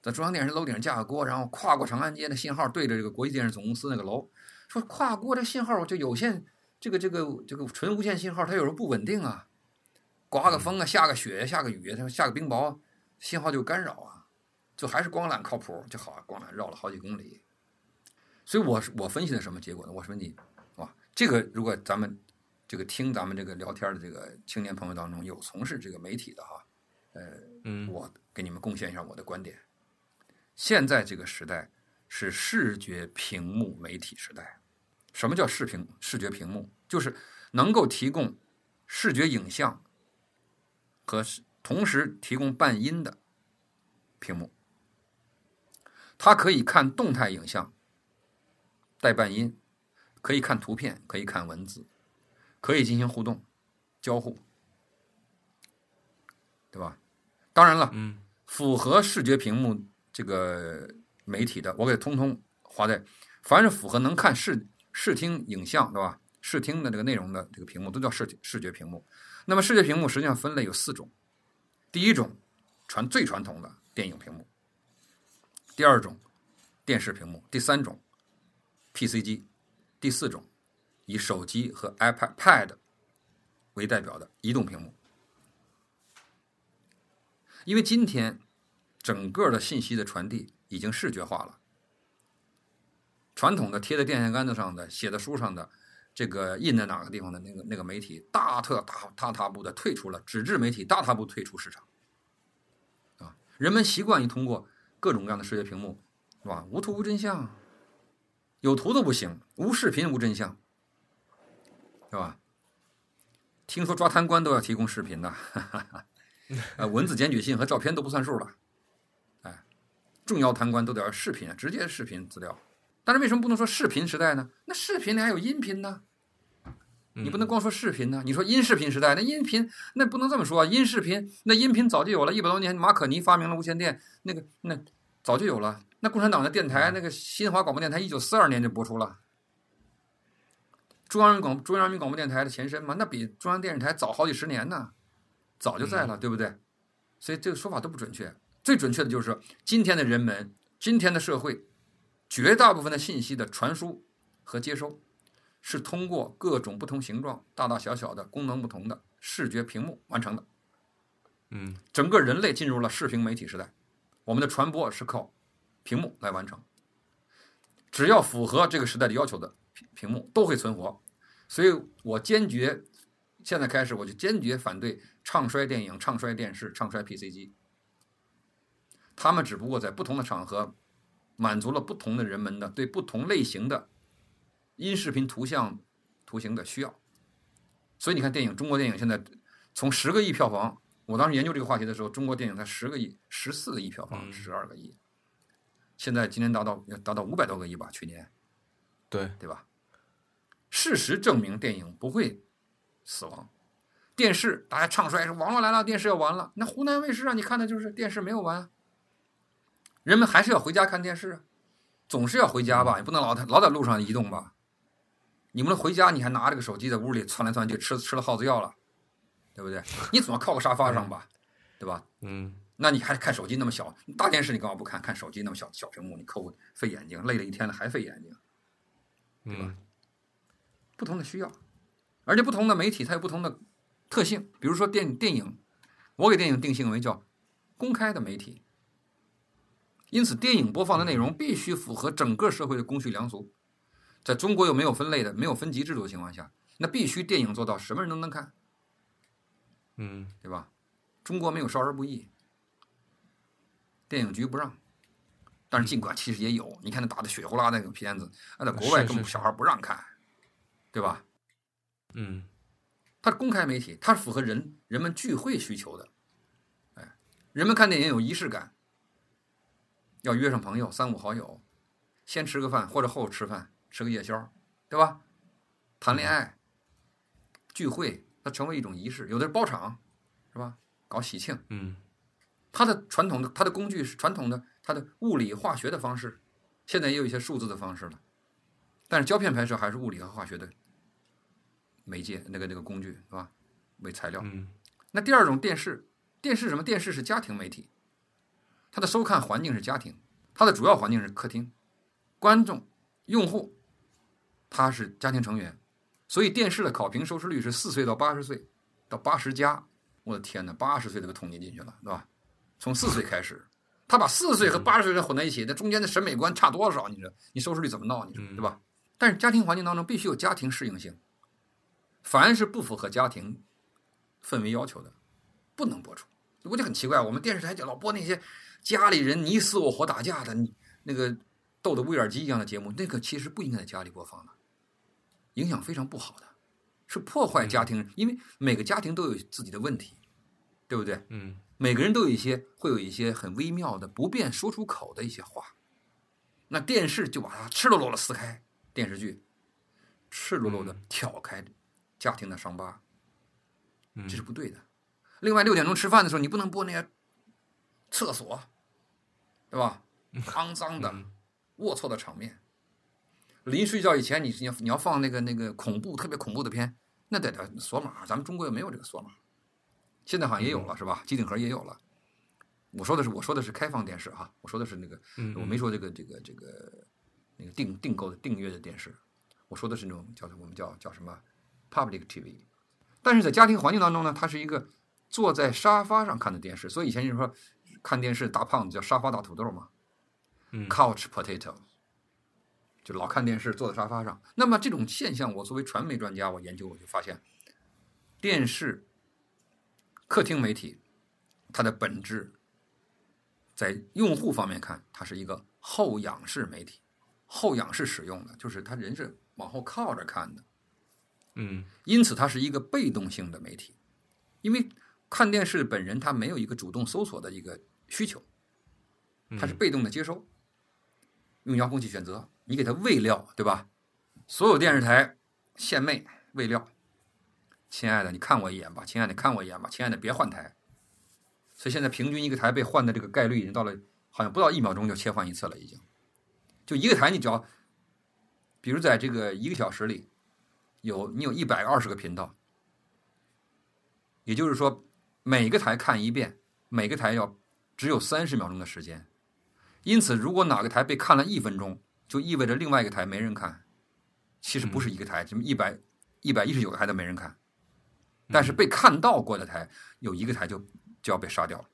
在中央电视楼顶上架个锅，然后跨过长安街的信号对着这个国际电视总公司那个楼。说跨过这信号就有线，这个这个这个纯无线信号它有时候不稳定啊，刮个风啊，下个雪下个雨，它下个冰雹，信号就干扰啊。就还是光缆靠谱就好，光缆绕了好几公里。所以我是我分析的什么结果呢？我说你，哇，这个如果咱们这个听咱们这个聊天的这个青年朋友当中有从事这个媒体的哈，呃，嗯我给你们贡献一下我的观点。现在这个时代是视觉屏幕媒体时代。什么叫视频视觉屏幕？就是能够提供视觉影像和同时提供半音的屏幕。它可以看动态影像，带半音，可以看图片，可以看文字，可以进行互动、交互，对吧？当然了，嗯符合视觉屏幕这个媒体的，我给通通划在，凡是符合能看视视听影像，对吧？视听的这个内容的这个屏幕都叫视视觉屏幕。那么视觉屏幕实际上分类有四种，第一种传最传统的电影屏幕，第二种电视屏幕，第三种 PC 机，第四种以手机和 iPad、Pad 为代表的移动屏幕。因为今天整个的信息的传递已经视觉化了，传统的贴在电线杆子上的、写在书上的、这个印在哪个地方的那个那个媒体，大特大大踏步的退出了，纸质媒体大踏步退出市场。啊，人们习惯于通过各种各样的视觉屏幕，是吧？无图无真相，有图都不行，无视频无真相，是吧？听说抓贪官都要提供视频的，哈哈哈。呃，文字检举信和照片都不算数了，重要贪官都得要视频啊，直接视频资料。但是为什么不能说视频时代呢？那视频里还有音频呢，你不能光说视频呢。你说音视频时代，那音频那不能这么说啊，音视频那音频早就有了，一百多年马可尼发明了无线电，那个那早就有了。那共产党的电台，那个新华广播电台，一九四二年就播出了。中央人广中央人民广播电台的前身嘛，那比中央电视台早好几十年呢。早就在了，对不对？所以这个说法都不准确。最准确的就是说，今天的人们，今天的社会，绝大部分的信息的传输和接收，是通过各种不同形状、大大小小的、功能不同的视觉屏幕完成的。嗯，整个人类进入了视频媒体时代，我们的传播是靠屏幕来完成。只要符合这个时代的要求的屏屏幕都会存活。所以我坚决。现在开始，我就坚决反对唱衰电影、唱衰电视、唱衰 PC 机。他们只不过在不同的场合，满足了不同的人们的对不同类型的音视频图像图形的需要。所以你看，电影中国电影现在从十个亿票房，我当时研究这个话题的时候，中国电影才十个亿、十四个亿票房，十二个亿。现在今年达到达到五百多个亿吧，去年，对对吧？事实证明，电影不会。死亡，电视大家唱衰说网络来了，电视要完了。那湖南卫视让你看的就是电视没有完，人们还是要回家看电视，总是要回家吧，也不能老老在路上移动吧？你不能回家你还拿着个手机在屋里窜来窜去，吃吃了耗子药了，对不对？你总要靠个沙发上吧，对吧？嗯，那你还看手机那么小，大电视你干嘛不看？看手机那么小小屏幕，你抠费眼睛，累了一天了还费眼睛，对吧？不同的需要。而且不同的媒体它有不同的特性，比如说电电影，我给电影定性为叫公开的媒体，因此电影播放的内容必须符合整个社会的公序良俗。在中国又没有分类的、没有分级制度的情况下，那必须电影做到什么人都能看，嗯，对吧？中国没有少儿不宜，电影局不让，但是尽管其实也有，你看那打的血呼啦那个片子，那在国外根本小孩不让看，对吧？嗯，它是公开媒体，它是符合人人们聚会需求的。哎，人们看电影有仪式感，要约上朋友三五好友，先吃个饭或者后吃饭吃个夜宵，对吧？谈恋爱、聚会，它成为一种仪式。有的是包场，是吧？搞喜庆，嗯它的传统的它的工具是传统的它的物理化学的方式，现在也有一些数字的方式了，但是胶片拍摄还是物理和化学的媒介，那个那个工具是吧？为材料。嗯那第二种电视，电视什么？电视是家庭媒体，它的收看环境是家庭，它的主要环境是客厅，观众、用户，他是家庭成员，所以电视的考评收视率是四岁到八十岁，到八十加。我的天哪，八十岁都给统计进去了，对吧？从四岁开始，他把四岁和八十岁人混在一起，那中间的审美观差多少？你说你收视率怎么闹？你说对吧？但是家庭环境当中必须有家庭适应性，凡是不符合家庭氛围要求的，不能播出。我就很奇怪，我们电视台就老播那些家里人你死我活打架的，你那个斗得威尔基一样的节目，那个其实不应该在家里播放的，影响非常不好的，是破坏家庭，因为每个家庭都有自己的问题，对不对？嗯每个人都有一些会有一些很微妙的不便说出口的一些话，那电视就把它赤裸裸的撕开，电视剧赤裸裸的挑开家庭的伤疤，嗯这是不对的。另外，六点钟吃饭的时候，你不能播那些厕所，对吧？肮脏的、嗯龌龊的场面。临睡觉以前，你你要你要放那个那个恐怖特别恐怖的片，那得得锁码。咱们中国又没有这个锁码，现在好像也有了，是吧？机顶盒也有了。我说的是我说的是开放电视哈，我说的是那个，嗯我没说这个这个这个那个订订购的订阅的电视，我说的是那种叫我们叫叫什么 public TV。但是在家庭环境当中呢，它是一个坐在沙发上看的电视，所以以前就是说看电视大胖子叫沙发大土豆嘛，嗯 couch potato，就老看电视坐在沙发上。那么这种现象，我作为传媒专家，我研究我就发现，电视、客厅媒体，它的本质，在用户方面看，它是一个后仰式媒体，后仰式使用的，就是他人是往后靠着看的。嗯因此它是一个被动性的媒体，因为看电视本人他没有一个主动搜索的一个需求，他是被动的接收，用遥控器选择，你给他喂料，对吧？所有电视台献媚喂料，亲爱的，你看我一眼吧，亲爱的，看我一眼吧，亲爱的，别换台。所以现在平均一个台被换的这个概率已经到了，好像不到一秒钟就切换一次了，已经。就一个台，你只要，比如在这个一个小时里，有你有一百二十个频道，也就是说，每个台看一遍，每个台要只有三十秒钟的时间。因此，如果哪个台被看了一分钟，就意味着另外一个台没人看。其实不是一个台，这么一百一百一十九个台都没人看，但是被看到过的台有一个台就就要被杀掉了。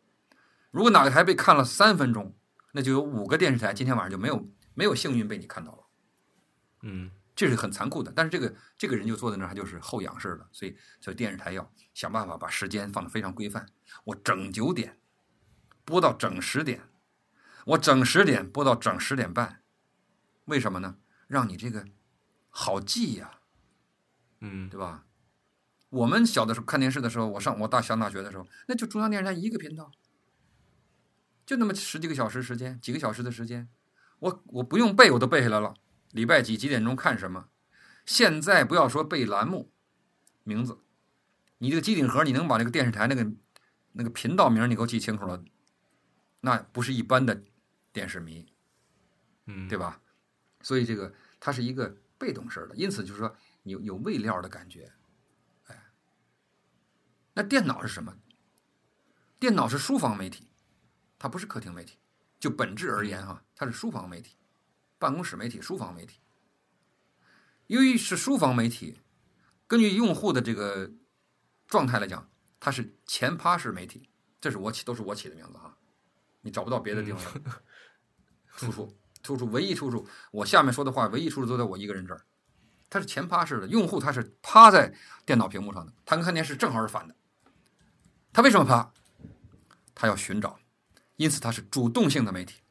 如果哪个台被看了三分钟，那就有五个电视台今天晚上就没有没有幸运被你看到了。嗯这是很残酷的。但是这个这个人就坐在那儿，他就是后仰式的，所以所以电视台要想办法把时间放得非常规范。我整九点播到整十点，我整十点播到整十点半，为什么呢？让你这个好记呀、嗯对吧？我们小的时候看电视的时候，我上我大上大学的时候，那就中央电视台一个频道，就那么十几个小时时间，几个小时的时间，我我不用背，我都背下来了。礼拜几几点钟看什么？现在不要说背栏目名字，你这个机顶盒，你能把那个电视台那个那个频道名你给我记清楚了，那不是一般的电视迷，嗯，对吧？所以这个它是一个被动式的，因此就是说有有喂料的感觉。哎，那电脑是什么？电脑是书房媒体，它不是客厅媒体。就本质而言哈，它是书房媒体、办公室媒体、书房媒体。由于是书房媒体，根据用户的这个状态来讲，它是前趴式媒体，这是我起都是我起的名字哈，你找不到别的地方出处。出处唯一出处，我下面说的话唯一出处都在我一个人这儿。它是前趴式的，用户他是趴在电脑屏幕上的，他跟看电视正好是反的。他为什么趴？他要寻找，因此他是主动性的媒体。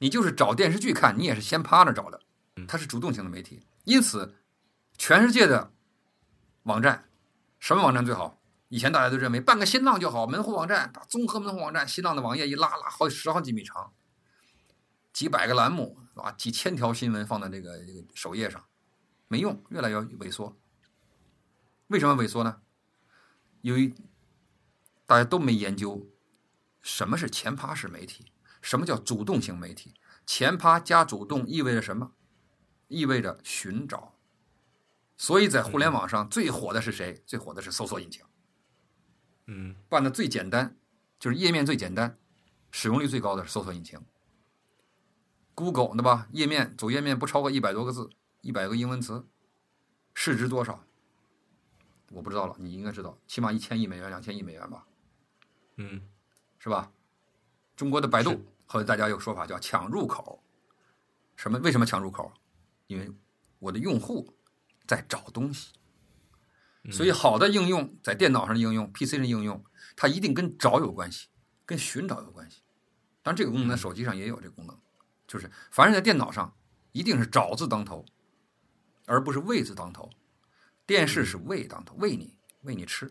你就是找电视剧看，你也是先趴着找的，它是主动型的媒体。因此，全世界的网站，什么网站最好？以前大家都认为办个新浪就好，门户网站，综合门户网站，新浪的网页一拉拉好十好几米长。几百个栏目啊，几千条新闻放在这个这个首页上，没用，越来越萎缩。为什么萎缩呢？由于大家都没研究什么是前趴式媒体，什么叫主动型媒体？前趴加主动意味着什么？意味着寻找。所以在互联网上最火的是谁？最火的是搜索引擎。嗯办的最简单，就是页面最简单，使用率最高的是搜索引擎。Google 对吧？页面主页面不超过一百多个字，一百个英文词，市值多少？我不知道了，你应该知道，起码一千亿美元、两千亿美元吧，嗯是吧？中国的百度是，后来大家有说法叫抢入口。什么？为什么抢入口？因为我的用户在找东西，所以好的应用在电脑上的应用、PC 上的应用，它一定跟找有关系，跟寻找有关系。当然，这个功能在手机上也有这个功能，就是凡是在电脑上，一定是找字当头，而不是喂字当头。电视是喂当头，喂你，喂你吃。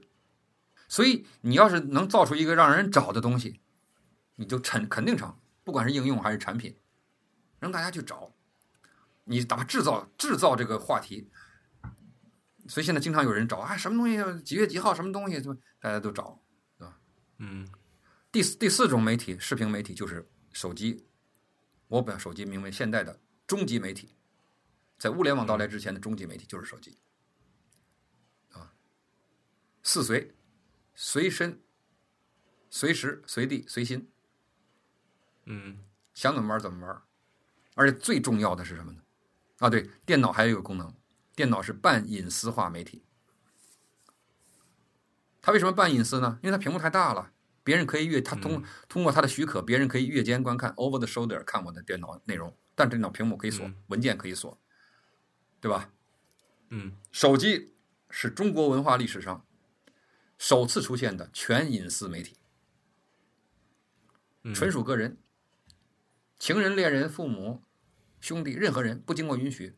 所以你要是能造出一个让人找的东西，你就成肯定成，不管是应用还是产品，让大家去找。你哪怕制造制造这个话题，所以现在经常有人找啊，什么东西几月几号什么东西，就大家都找。嗯第四第四种媒体，视频媒体就是手机，我把手机名为现代的终极媒体，在物联网到来之前的终极媒体就是手机，啊，四随，随身，随时随地随心，嗯想怎么玩怎么玩，而且最重要的是什么呢？啊，对，电脑还有一个功能，电脑是半隐私化媒体。它为什么半隐私呢？因为它屏幕太大了，别人可以阅，它通、通过它的许可，别人可以阅肩观看，over the shoulder 看我的电脑内容，但电脑屏幕可以锁，嗯文件可以锁，对吧？嗯手机是中国文化历史上首次出现的全隐私媒体，嗯纯属个人，情人、恋人、父母、兄弟，任何人不经过允许，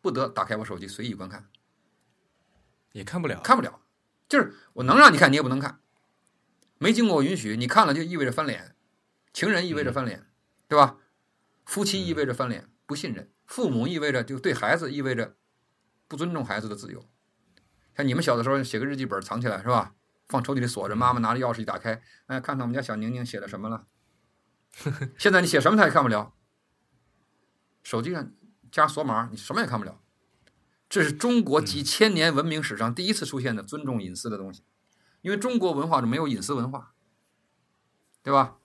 不得打开我手机随意观看，也看不了。看不了。就是我能让你看，你也不能看，没经过我允许，你看了就意味着翻脸，情人意味着翻脸，对吧？夫妻意味着翻脸，不信任；父母意味着就对孩子意味着不尊重孩子的自由。像你们小的时候写个日记本藏起来是吧？放抽屉里锁着，妈妈拿着钥匙一打开，哎，看看我们家小宁宁写的什么了。现在你写什么他也看不了，手机上加锁码，你什么也看不了。这是中国几千年文明史上第一次出现的尊重隐私的东西，因为中国文化中没有隐私文化，对吧？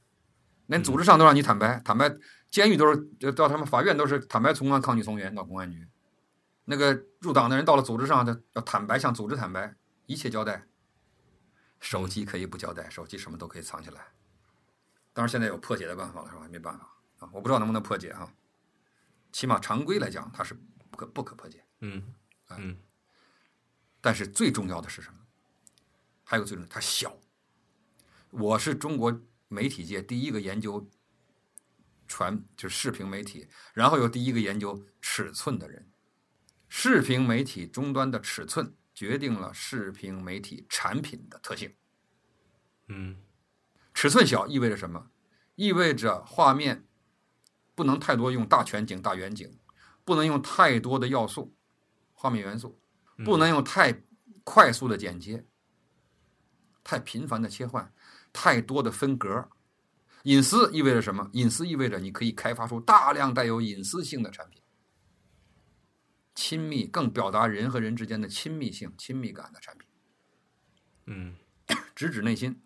连组织上都让你坦白，坦白，监狱都是到他们法院都是坦白从宽，抗拒从严，到公安局。那个入党的人到了组织上，他要坦白，向组织坦白，一切交代。手机可以不交代，手机什么都可以藏起来。当然，现在有破解的办法了，是吧？没办法啊，我不知道能不能破解哈。起码常规来讲，它是不可不可破解。嗯嗯但是最重要的是什么？还有最重要，它小。我是中国媒体界第一个研究传就是视频媒体，然后又第一个研究尺寸的人。视频媒体终端的尺寸决定了视频媒体产品的特性。嗯尺寸小意味着什么？意味着画面不能太多用大全景、大远景，不能用太多的要素、画面元素，不能用太快速的剪接、太频繁的切换、太多的分格。隐私意味着什么？隐私意味着你可以开发出大量带有隐私性的产品，亲密更表达人和人之间的亲密性、亲密感的产品。嗯直指内心，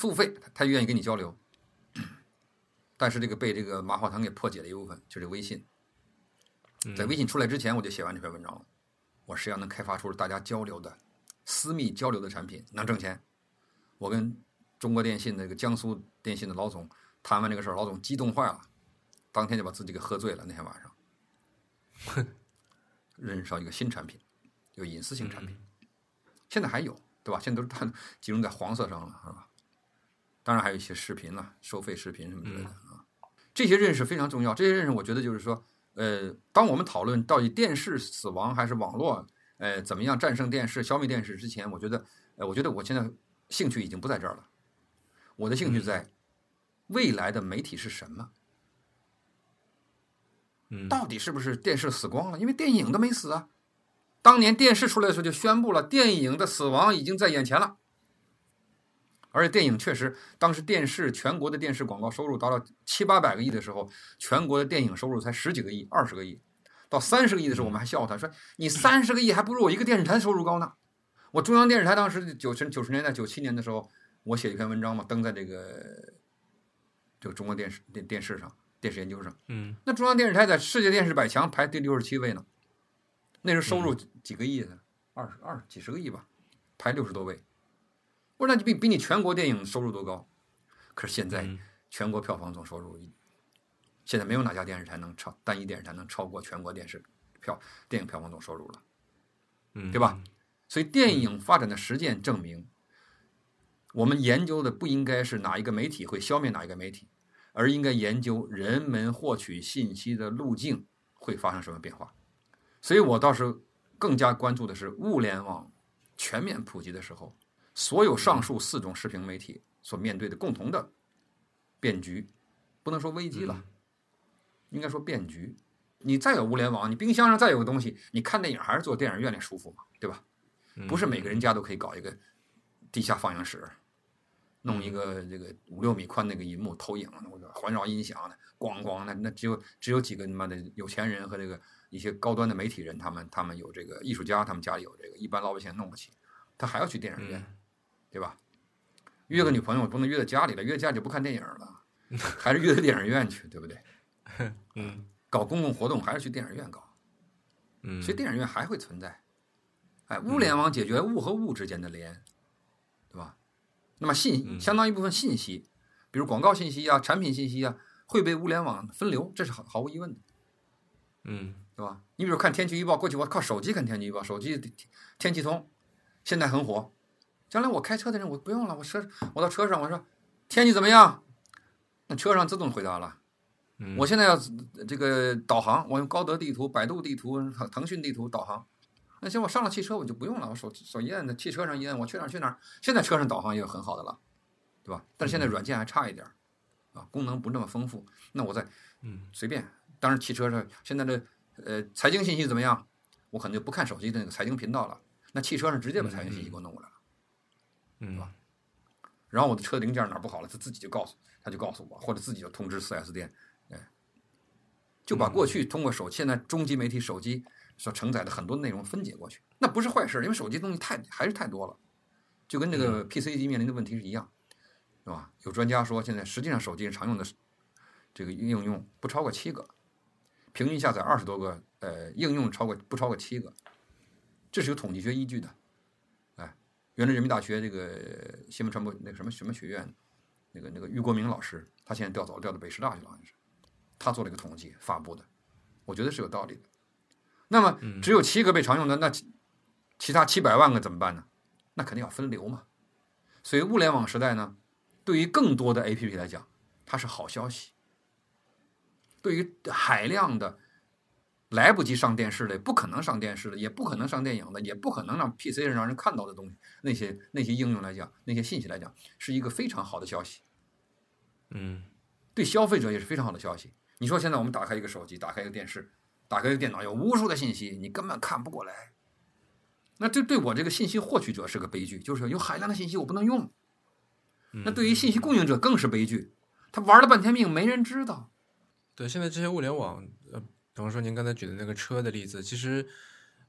付费他他愿意跟你交流，但是这个被这个马化腾给破解了一部分，就是微信。嗯在微信出来之前，我就写完这篇文章了。我实际上能开发出大家交流的、私密交流的产品，能挣钱。我跟中国电信那个江苏电信的老总谈完这个事儿，老总激动坏了，当天就把自己给喝醉了。那天晚上，认识到一个新产品，有隐私性产品，现在还有，对吧？现在都是它集中在黄色上了，是吧？当然还有一些视频了，收费视频什么之类的啊。这些认识非常重要。这些认识，我觉得就是说，呃，当我们讨论到底电视死亡还是网络，呃，怎么样战胜电视、消灭电视之前，我觉得，呃，我觉得我现在兴趣已经不在这儿了。我的兴趣在未来的媒体是什么？嗯到底是不是电视死光了？因为电影都没死啊。当年电视出来的时候就宣布了，电影的死亡已经在眼前了。而且电影确实，当时电视全国的电视广告收入达到七八百个亿的时候，全国的电影收入才十几个亿、二十个亿。到三十个亿的时候，我们还笑他说：“你三十个亿还不如我一个电视台收入高呢。”我中央电视台当时九十九十年代、九七年的时候，我写一篇文章嘛，登在这个这个中国电视电电视上、电视研究上。嗯那中央电视台在世界电视百强排第六十七位呢，那时候收入几个亿呢？二十二几十个亿吧，排六十多位。我说那就比比你全国电影收入都高。可是现在嗯全国票房总收入，现在没有哪家电视台能超单一电视台能超过全国电视票电影票房总收入了。嗯，对吧？所以电影发展的实践证明，我们研究的不应该是哪一个媒体会消灭哪一个媒体，而应该研究人们获取信息的路径会发生什么变化。所以我倒是更加关注的是物联网全面普及的时候，所有上述四种视频媒体所面对的共同的变局，不能说危机了，应该说变局。你再有物联网，你冰箱上再有个东西，你看电影还是坐电影院里舒服嘛，对吧？不是每个人家都可以搞一个地下放映室，弄一个这个五六米宽那个银幕投影，环绕音响的，咣咣的，那只有只有几个他妈的有钱人和这个一些高端的媒体人，他们他们有这个艺术家，他们家里有这个，一般老百姓弄不起，他还要去电影院，对吧？约个女朋友不能约在家里了，约家里就不看电影了，还是约到电影院去，对不对？嗯搞公共活动还是去电影院搞，嗯，所以电影院还会存在。哎，物联网解决物和物之间的连，对吧？那么信嗯相当一部分信息，比如广告信息啊、产品信息啊，会被物联网分流，这是毫毫无疑问的，嗯对吧？你比如看天气预报，过去我靠手机看天气预报，手机天气通，现在很火。将来我开车的人我不用了，我车我到车上我说天气怎么样，那车上自动回答了。嗯，我现在要这个导航，我用高德地图、百度地图、腾腾讯地图导航。那行，我上了汽车我就不用了，我手手一按，在汽车上一按，我去哪儿去哪儿。现在车上导航也有很好的了，对吧？但是现在软件还差一点儿，啊，功能不那么丰富。那我在嗯随便，当然汽车上现在的呃财经信息怎么样，我可能就不看手机的那个财经频道了。那汽车上直接把财经信息给我弄过来了。嗯然后我的车零件哪不好了，他自己就告诉，他就告诉我，或者自己就通知 4S 店，哎，就把过去通过手，现在中级媒体手机所承载的很多内容分解过去，那不是坏事，因为手机东西太还是太多了，就跟那个 PC 机面临的问题是一样，是吧？有专家说，现在实际上手机常用的这个应用不超过七个，平均下载二十多个，呃，应用超过不超过七个，这是有统计学依据的。原来人民大学这个新闻传播那个什么什么学院，那个那个俞国明老师，他现在调走了，调到北师大去了，好像是，他做了一个统计发布的，我觉得是有道理的。那么只有七个被常用的，那其其他七百万个怎么办呢？那肯定要分流嘛。所以物联网时代呢，对于更多的 APP 来讲，它是好消息。对于海量的来不及上电视的、不可能上电视的、也不可能上电影的、也不可能让 PC 上让人看到的东西，那些那些应用来讲，那些信息来讲，是一个非常好的消息。嗯对消费者也是非常好的消息。你说现在我们打开一个手机，打开一个电视，打开一个电脑，有无数的信息，你根本看不过来。那这对我这个信息获取者是个悲剧，就是有海量的信息我不能用。那对于信息供应者更是悲剧，他玩了半天命，没人知道。对，现在这些物联网，呃，比方说您刚才举的那个车的例子，其实，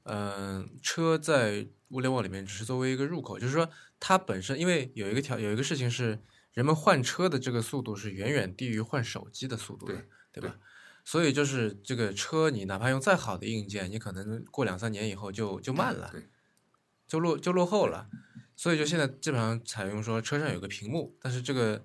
嗯、车在物联网里面只是作为一个入口，就是说它本身，因为有一个条有一个事情是，人们换车的这个速度是远远低于换手机的速度的，对吧？所以就是这个车，你哪怕用再好的硬件，你可能过两三年以后就就慢了，就落就落后了。所以就现在基本上采用说车上有个屏幕，但是这个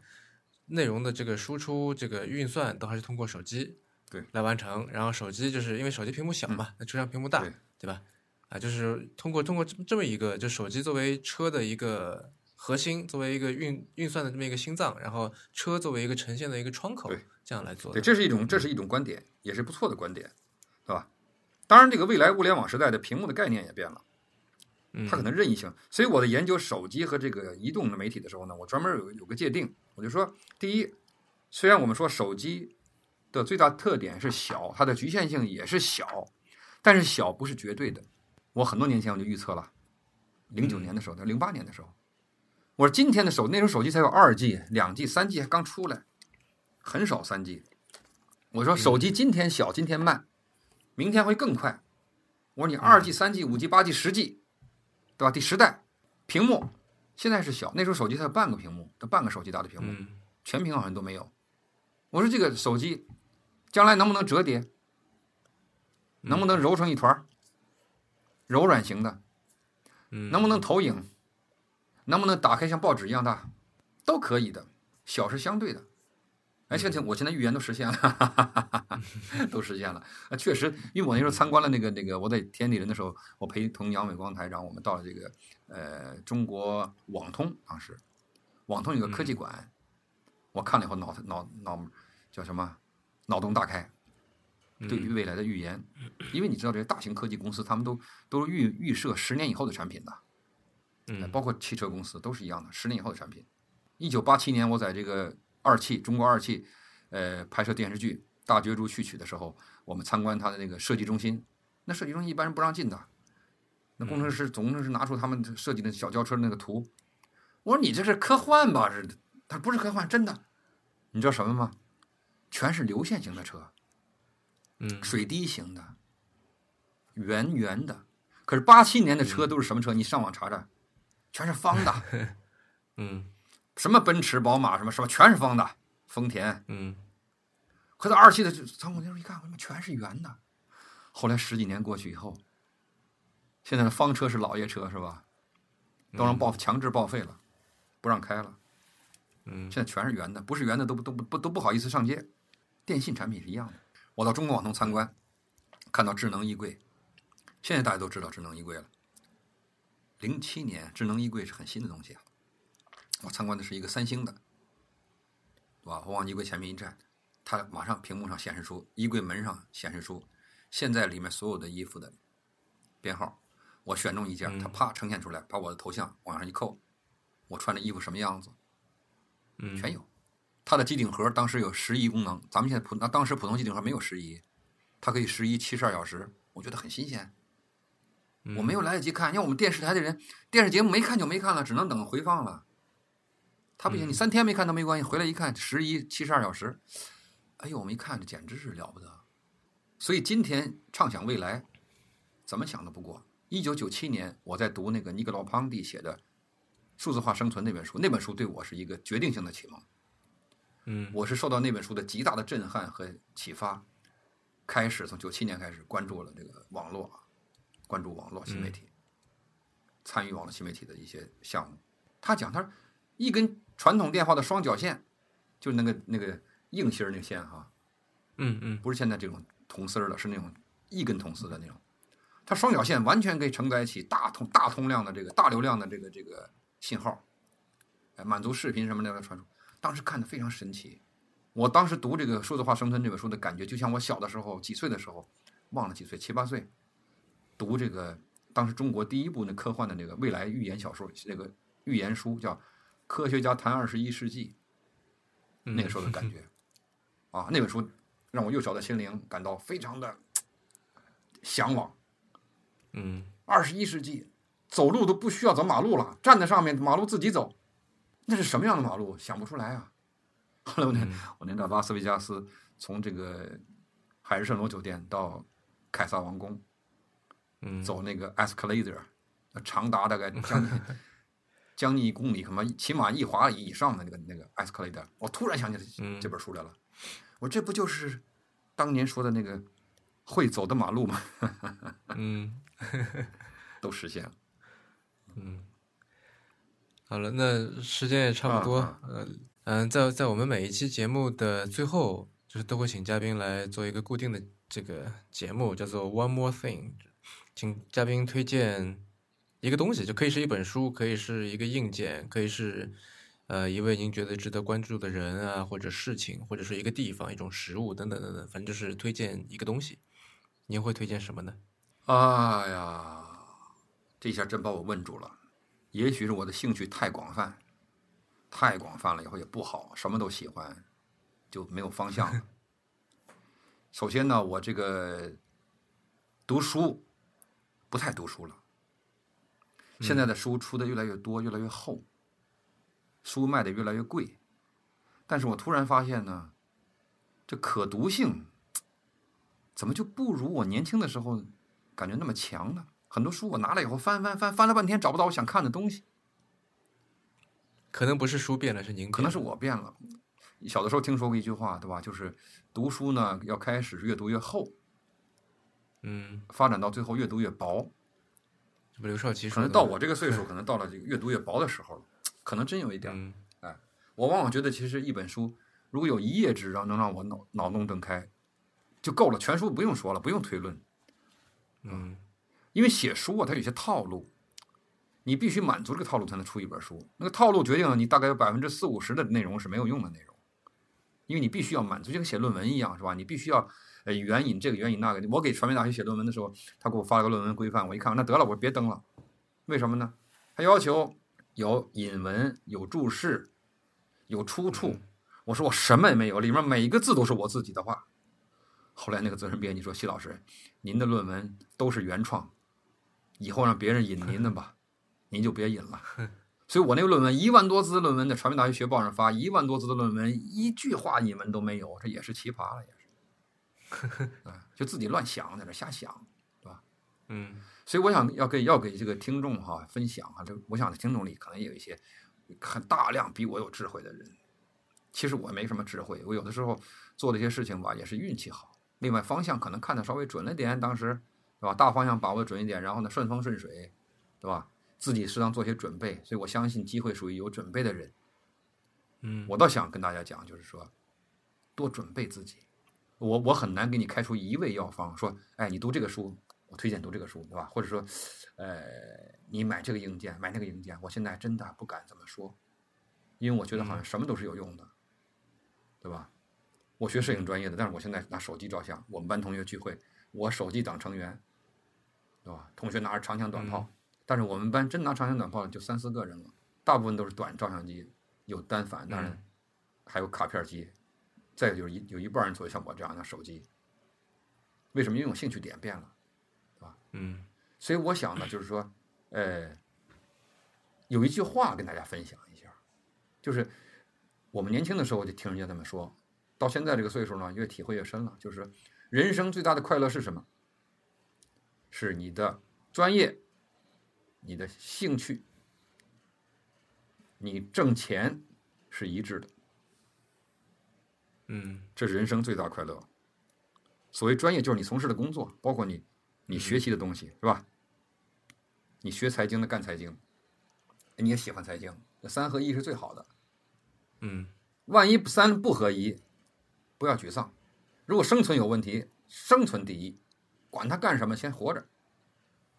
内容的这个输出、这个运算都还是通过手机对来完成。然后手机就是因为手机屏幕小嘛，那车上屏幕大，对对吧？啊，就是通过通过这么这么一个，就手机作为车的一个核心，作为一个运运算的这么一个心脏，然后车作为一个呈现的一个窗口对，这样来做对，这是一种这是一种观点，也是不错的观点，对吧？当然，这个未来物联网时代的屏幕的概念也变了。嗯它可能任意性。所以我在研究手机和这个移动的媒体的时候呢，我专门有有个界定，我就说，第一，虽然我们说手机的最大特点是小，它的局限性也是小，但是小不是绝对的。我很多年前我就预测了，零九年的时候，到零八年的时候，我说今天的手那时候手机才有二 G、两 G、三 G 还刚出来，很少三 G。我说手机今天小，今天慢，明天会更快。我说你二 G、三 G、五 G、八 G、十 G，对吧？第十代屏幕现在是小，那时候手机才有半个屏幕，都半个手机大的屏幕，全屏好像都没有。我说这个手机将来能不能折叠？能不能揉成一团柔软型的？能不能投影？能不能打开像报纸一样大？都可以的，小是相对的。哎，现在我现在预言都实现了，都实现了。啊，确实，因为我那时候参观了那个那个，我在天地人的时候，我陪同杨伟光台长，我们到了这个呃中国网通，当时网通有个科技馆，我看了以后脑脑脑叫什么脑洞大开，对于未来的预言，因为你知道这些大型科技公司，他们都都是预预设十年以后的产品的，嗯，包括汽车公司都是一样的，十年以后的产品。一九八七年，我在这个。二汽中国二汽，呃，拍摄电视剧《大角逐序曲》的时候，我们参观他的那个设计中心。那设计中心一般人不让进的。那工程师、总工程师拿出他们设计的小轿车的那个图。我说：“你这是科幻吧？”是，他不是科幻，真的。你知道什么吗？全是流线型的车，嗯，水滴型的，圆圆的。可是八七年的车都是什么车？你上网查查，全是方的。嗯。什么奔驰、宝马，什么什么全是方的，丰田，嗯，可到二期的仓库那时候一看，怎么全是圆的？后来十几年过去以后，现在的方车是老爷车是吧？都让报强制报废了，不让开了。嗯，现在全是圆的，不是圆的都都不不都不好意思上街。电信产品是一样的。我到中国网通参观，看到智能衣柜，现在大家都知道智能衣柜了。零七年智能衣柜是很新的东西啊。我参观的是一个三星的，对吧？我往衣柜前面一站，它马上屏幕上显示出衣柜门上显示出现在里面所有的衣服的编号。我选中一件，它啪呈现出来，把我的头像往上一扣，我穿的衣服什么样子，嗯，全有。它的机顶盒当时有十一功能，咱们现在普那当时普通机顶盒没有十一，它可以十一七十二小时，我觉得很新鲜。我没有来得及看，因为我们电视台的人电视节目没看就没看了，只能等回放了。他不行，你三天没看都没关系，回来一看十一七十二小时，哎呦，我们一看这简直是了不得。所以今天畅想未来，怎么想都不过。一九九七年我在读那个尼格罗庞蒂写的《数字化生存》那本书，那本书对我是一个决定性的启蒙。嗯，我是受到那本书的极大的震撼和启发，开始从九七年开始关注了这个网络，关注网络新媒体，参与网络新媒体的一些项目。他讲，他说一根。传统电话的双绞线，就是那个那个硬芯儿那个线哈，嗯嗯，不是现在这种铜丝儿的，是那种一根铜丝的那种。它双绞线完全可以承载起大通大通量的这个大流量的这个这个信号，哎，满足视频什么的传输。当时看的非常神奇。我当时读这个《数字化生存》这本书的感觉，就像我小的时候几岁的时候，忘了几岁七八岁，读这个当时中国第一部那科幻的那个未来预言小说，那个预言书叫。科学家谈二十一世纪，那个时候的感觉，啊，那本书让我幼小的心灵感到非常的向往。嗯，二十一世纪走路都不需要走马路了，站在上面马路自己走，那是什么样的马路？想不出来啊！后来我那我那到拉斯维加斯，从这个海市蜃楼酒店到凯撒王宫，嗯，走那个 escalator，长达大概将近。将近一公里，可能起码一华里以上的那个那个 escalator，我突然想起来这本书来了。我这不就是当年说的那个会走的马路吗？嗯，都实现了。嗯，好了，那时间也差不多。呃，嗯，在在我们每一期节目的最后，就是都会请嘉宾来做一个固定的这个节目，叫做 One More Thing，请嘉宾推荐。一个东西就可以是一本书，可以是一个硬件，可以是，呃，一位您觉得值得关注的人啊，或者事情，或者是一个地方、一种食物等等等等，反正就是推荐一个东西。您会推荐什么呢？哎呀，这下真把我问住了。也许是我的兴趣太广泛，太广泛了以后也不好，什么都喜欢，就没有方向了。首先呢，我这个读书不太读书了。现在的书出的越来越多，越来越厚，书卖的越来越贵。但是我突然发现呢，这可读性怎么就不如我年轻的时候感觉那么强呢？很多书我拿了以后翻翻翻翻了半天，找不到我想看的东西。可能不是书变了，是您，可能是我变了。小的时候听说过一句话，对吧？就是读书呢，要开始越读越厚，嗯，发展到最后越读越薄。这不刘少奇说可能到我这个岁数，可能到了这个越读越薄的时候了，可能真有一点。嗯哎，我往往觉得，其实一本书如果有一页纸让能让我脑脑洞睁开，就够了，全书不用说了，不用推论。嗯因为写书啊，它有些套路，你必须满足这个套路才能出一本书。那个套路决定了你大概有百分之四五十的内容是没有用的内容，因为你必须要满足，就跟写论文一样，是吧？你必须要呃援引这个援引那个。我给传媒大学写论文的时候，他给我发了个论文规范，我一看，那得了，我别登了。为什么呢？他要求有引文、有注释、有出处。我说我什么也没有，里面每一个字都是我自己的话。后来那个责任编辑说：“谢老师，您的论文都是原创。”以后让别人引您的吧，您就别引了。所以我那个论文一万多字的论文在传媒大学学报上发，一万多字的论文一句话引文都没有，这也是奇葩了，也是。啊，就自己乱想，在那瞎想，对吧？嗯所以我想要给要给这个听众哈分享哈，这我想听众里可能也有一些很大量比我有智慧的人。其实我没什么智慧，我有的时候做了一些事情吧，也是运气好。另外方向可能看的稍微准了点，当时。对吧？大方向把握准一点，然后呢，顺风顺水，对吧？自己适当做些准备，所以我相信机会属于有准备的人。嗯，我倒想跟大家讲，就是说，多准备自己。我我很难给你开出一味药方，说，哎，你读这个书，我推荐读这个书，对吧？或者说，呃，你买这个硬件，买那个硬件，我现在真的不敢这么说，因为我觉得好像什么都是有用的，对吧？我学摄影专业的，但是我现在拿手机照相。我们班同学聚会，我手机党成员。对吧？同学拿着长枪短炮，但是我们班真拿长枪短炮就三四个人了，大部分都是短照相机，有单反，当然还有卡片机，再有就是一有一半人左右像我这样的手机。为什么？因为我兴趣点变了，对吧？嗯，所以我想呢，就是说，呃，有一句话跟大家分享一下，就是我们年轻的时候就听人家这么说，到现在这个岁数呢，越体会越深了，就是人生最大的快乐是什么？是你的专业，你的兴趣，你挣钱是一致的，嗯，这是人生最大快乐。所谓专业，就是你从事的工作，包括你你学习的东西，是吧？你学财经的干财经，你也喜欢财经，那三合一是最好的。嗯，万一三不合一，不要沮丧。如果生存有问题，生存第一。管他干什么，先活着，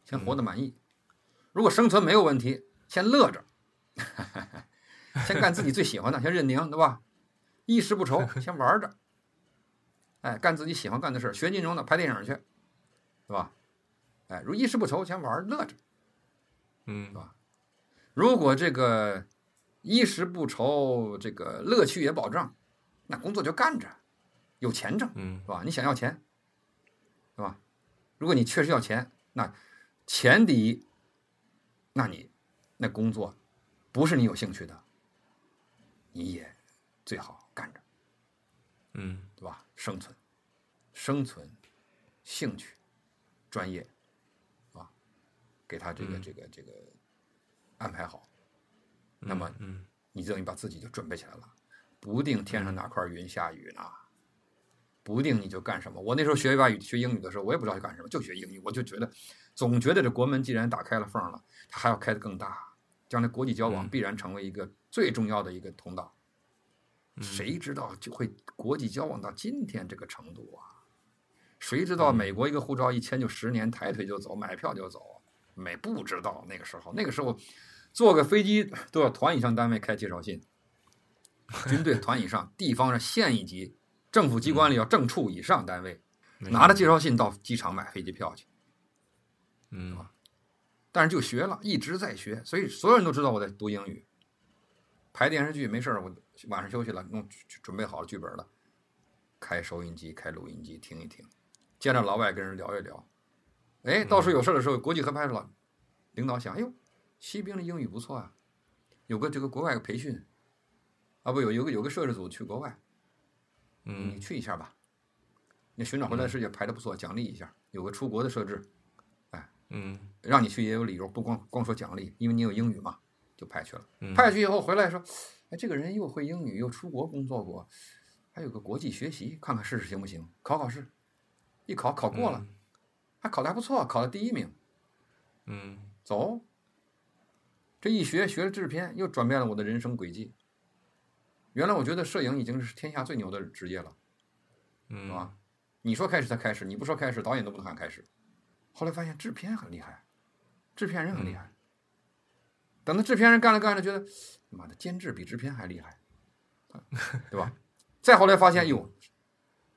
先活得满意。如果生存没有问题，先乐着，先干自己最喜欢的，先认宁，对吧？衣食不愁，先玩着。哎，干自己喜欢干的事学金融的，拍电影去，对吧？哎，如衣食不愁，先玩乐着，嗯，是吧？如果这个衣食不愁，这个乐趣也保障，那工作就干着，有钱挣，嗯，是吧？你想要钱，是吧？如果你确实要钱，那钱第一，那你那工作不是你有兴趣的，你也最好干着，嗯，对吧？生存、生存、兴趣、专业，啊，给他这个这个这个安排好，那么嗯，你等于把自己就准备起来了，不定天上哪块云下雨呢。不定你就干什么。我那时候学外语、学英语的时候，我也不知道干什么，就学英语。我就觉得，总觉得这国门既然打开了缝了，它还要开得更大。将来国际交往必然成为一个最重要的一个通道。谁知道就会国际交往到今天这个程度啊？谁知道美国一个护照一签就十年，抬腿就走，买票就走？没不知道那个时候，那个时候坐个飞机都要团以上单位开介绍信，军队团以上，地方上县一级。政府机关里要正处以上单位，拿着介绍信到机场买飞机票去，嗯，但是就学了，一直在学，所以所有人都知道我在读英语。排电视剧没事我晚上休息了，弄准备好了剧本了，开收音机、开录音机听一听，见着老外跟人聊一聊。哎，到时候有事的时候，国际合拍了，领导想，哎呦，西兵的英语不错啊，有个这个国外培训，啊不有有个有个摄制组去国外，你嗯去一下吧。那寻找回来的世界排的不错，奖励一下，有个出国的设置，哎嗯让你去也有理由，不光光说奖励，因为你有英语嘛，就派去了。嗯派下去以后回来说，哎，这个人又会英语，又出国工作过，还有个国际学习，看看试试行不行？考考试，一考考过了，还考的还不错，考了第一名。嗯走，这一学学了制片，又转变了我的人生轨迹。原来我觉得摄影已经是天下最牛的职业了，是嗯吧？你说开始才开始，你不说开始，导演都不敢开始。后来发现制片很厉害，制片人很厉害。等到制片人干着干着，觉得妈的监制比制片还厉害，对吧？再后来发现，哟，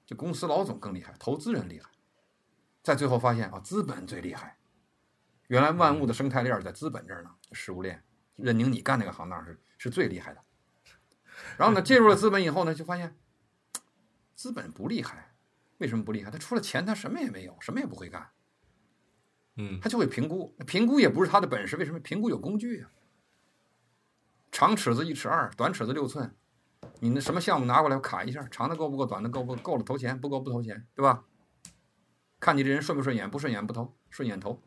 这公司老总更厉害，投资人厉害。再最后发现啊，资本最厉害。原来万物的生态链在资本这儿呢，食物链。任宁，你干那个行当是是最厉害的。然后呢，介入了资本以后呢，就发现资本不厉害。为什么不厉害？他除了钱，他什么也没有，什么也不会干。嗯他就会评估，评估也不是他的本事，为什么？评估有工具呀、长尺子一尺二，短尺子六寸，你那什么项目拿过来我卡一下，长的够不够，短的够不够，够了投钱，不够不投钱，对吧？看你这人顺不顺眼，不顺眼不投，顺眼投。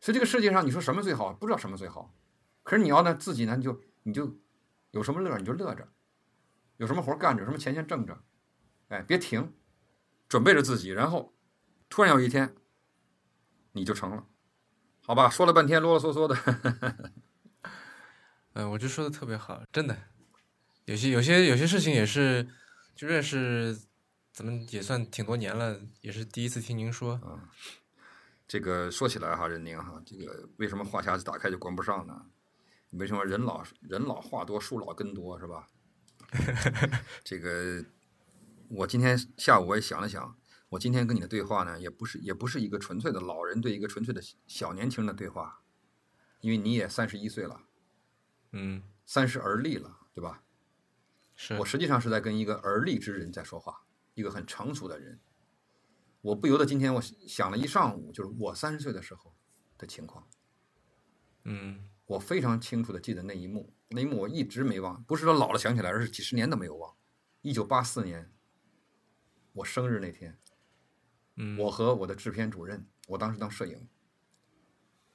所以这个世界上，你说什么最好？不知道什么最好。可是你要呢，自己呢，你就你就有什么乐你就乐着，有什么活干着，有什么钱先挣着，哎，别停，准备着自己，然后突然有一天，你就成了，好吧？说了半天啰啰嗦嗦的，嗯，我就说的特别好，真的。有些有些有些事情也是，就认识，咱们也算挺多年了，也是第一次听您说。这个说起来哈，任宁哈，这个为什么话匣子打开就关不上呢？为什么人老人老话多，树老根多是吧？这个我今天下午我也想了想，我今天跟你的对话呢，也不是也不是一个纯粹的老人对一个纯粹的小年轻人的对话，因为你也三十一岁了，嗯，三十而立了，对吧？是我实际上是在跟一个而立之人在说话，一个很成熟的人。我不由得今天我想了一上午，就是我三十岁的时候的情况。嗯我非常清楚的记得那一幕，那一幕我一直没忘，不是说老了想起来，而是几十年都没有忘。一九八四年，我生日那天，嗯，我和我的制片主任，我当时当摄影，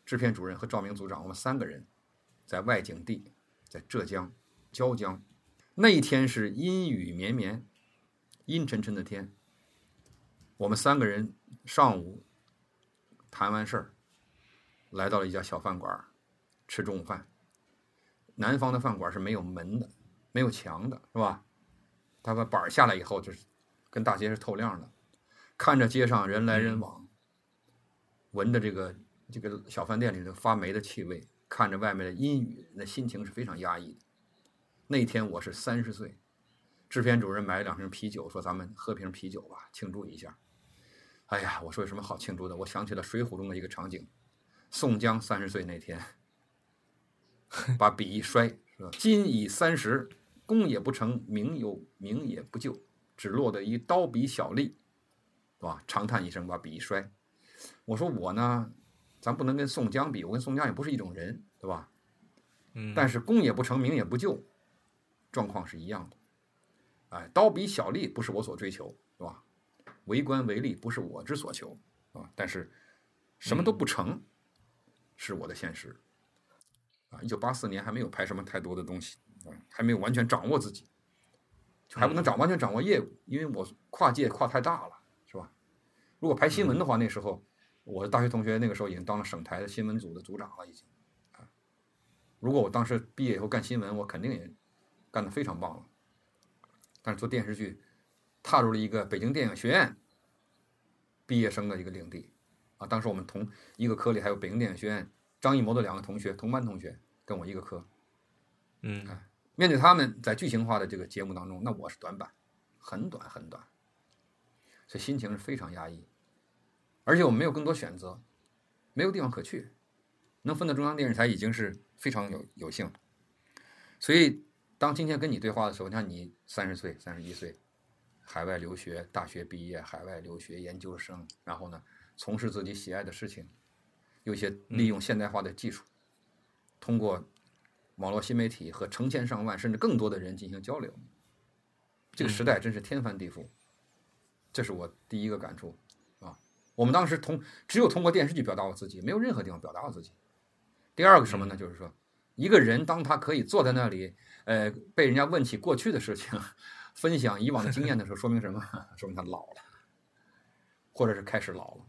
制片主任和照明组长，我们三个人在外景地，在浙江椒江，那一天是阴雨绵绵，阴沉沉的天。我们三个人上午谈完事儿，来到了一家小饭馆儿吃中午饭。南方的饭馆是没有门的，没有墙的，是吧？他把板儿下来以后，就是跟大街是透亮的，看着街上人来人往，闻着这个这个小饭店里的发霉的气味，看着外面的阴雨，那心情是非常压抑的。那天我是三十岁，制片主任买了两瓶啤酒，说咱们喝瓶啤酒吧，庆祝一下。哎呀，我说有什么好庆祝的？我想起了《水浒》中的一个场景，宋江三十岁那天，把笔一摔，说：“今已三十，功也不成，名有名也不就，只落得一刀笔小吏，是吧？”长叹一声，把笔一摔。我说我呢，咱不能跟宋江比，我跟宋江也不是一种人，对吧？嗯，但是功也不成，名也不就，状况是一样的。哎，刀笔小利不是我所追求，是吧？为官为利不是我之所求啊。但是什么都不成，是我的现实。啊，一九八四年还没有拍什么太多的东西啊，还没有完全掌握自己，就还不能掌完全掌握业务，因为我跨界跨太大了，是吧？如果拍新闻的话，那时候我的大学同学那个时候已经当了省台的新闻组的组长了，已经啊。如果我当时毕业以后干新闻，我肯定也干得非常棒了。但是做电视剧，踏入了一个北京电影学院毕业生的一个领地啊。当时我们同一个科里还有北京电影学院张艺谋的两个同学，同班同学跟我一个科。嗯面对他们在剧情化的这个节目当中，那我是短板，很短很短，所以心情是非常压抑，而且我们没有更多选择，没有地方可去，能分到中央电视台已经是非常有有幸了。所以当今天跟你对话的时候，你看你三十岁、三十一岁，海外留学，大学毕业，海外留学，研究生，然后呢，从事自己喜爱的事情，有些利用现代化的技术，通过网络新媒体和成千上万甚至更多的人进行交流。这个时代真是天翻地覆，这是我第一个感触啊！我们当时通只有通过电视剧表达我自己，没有任何地方表达我自己。第二个什么呢？就是说，一个人当他可以坐在那里，呃，被人家问起过去的事情，分享以往的经验的时候，说明什么？说明他老了，或者是开始老了。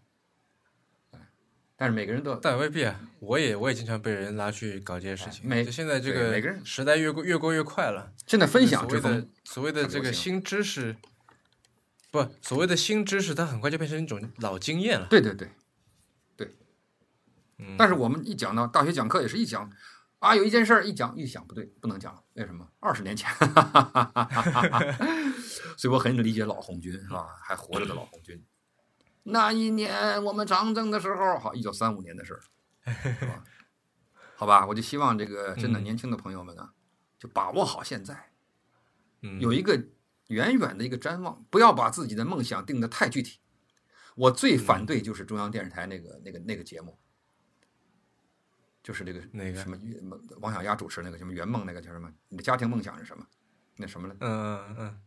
但是每个人都，但未必啊！我也我也经常被人拉去搞这些事情。每现在这个每个人时代越过越过越快了。现在分享所谓的所谓的这个新知识，不，所谓的新知识，它很快就变成一种老经验了。对对对，对。嗯。但是我们一讲到大学讲课也是一讲啊，有一件事儿一讲一想不对，不能讲了。为什么？二十年前，所以我很理解老红军是吧？还活着的老红军。那一年我们长征的时候，好，一九三五年的事儿，是吧？好吧，我就希望这个真的年轻的朋友们呢，就把握好现在，有一个远远的一个瞻望，不要把自己的梦想定得太具体。我最反对就是中央电视台那个那个那个节目，就是这个那个什么王小丫主持那个什么圆梦那个叫什么？你的家庭梦想是什么？那什么了？嗯嗯嗯。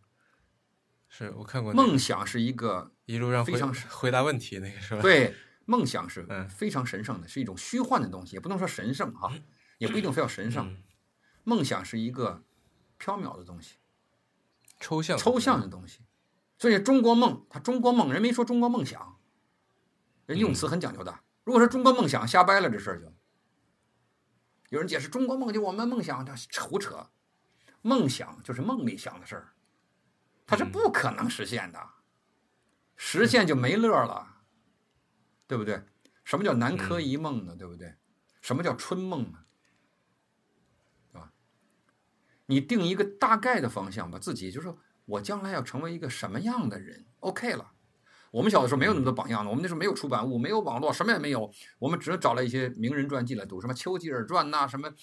是我看过。梦想是一个一路让非常回答问题那个是吧？对，梦想是非常神圣的，是一种虚幻的东西，也不能说神圣哈，也不一定非要神圣。梦想是一个缥缈的东西，抽象抽象的东西。所以中国梦，它中国梦，人没说中国梦想，人用词很讲究的。如果说中国梦想，瞎掰了这事儿就。有人解释中国梦就我们梦想，这胡扯。梦想就是梦里想的事儿。它是不可能实现的，实现就没乐了，对不对？什么叫南柯一梦呢？对不对？什么叫春梦呢？对吧？你定一个大概的方向吧，自己就说我将来要成为一个什么样的人？OK 了。我们小的时候没有那么多榜样的，我们那时候没有出版物，没有网络，什么也没有，我们只能找了一些名人传记来读，什么丘吉尔传呐，什么。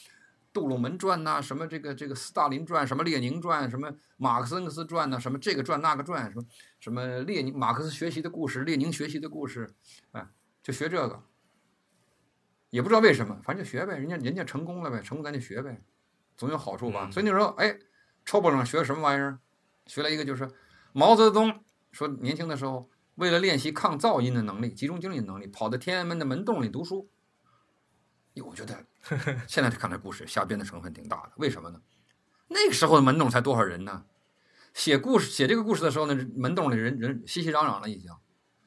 杜鲁门传呐，什么这个这个斯大林传，什么列宁传，什么马克思恩格斯传呐，什么这个传那个传，什么什么列宁马克思学习的故事，列宁学习的故事，哎，就学这个，也不知道为什么，反正就学呗，人家人家成功了呗，成功咱就学呗，总有好处吧。所以那时候，哎，抽不上学什么玩意儿？学了一个就是毛泽东说，年轻的时候为了练习抗噪音的能力、集中精力的能力，跑到天安门的门洞里读书。哟，我觉得现在看这故事，瞎编的成分挺大的。为什么呢？那个时候的门洞才多少人呢？写故事写这个故事的时候呢，门洞里人人熙熙攘攘了已经。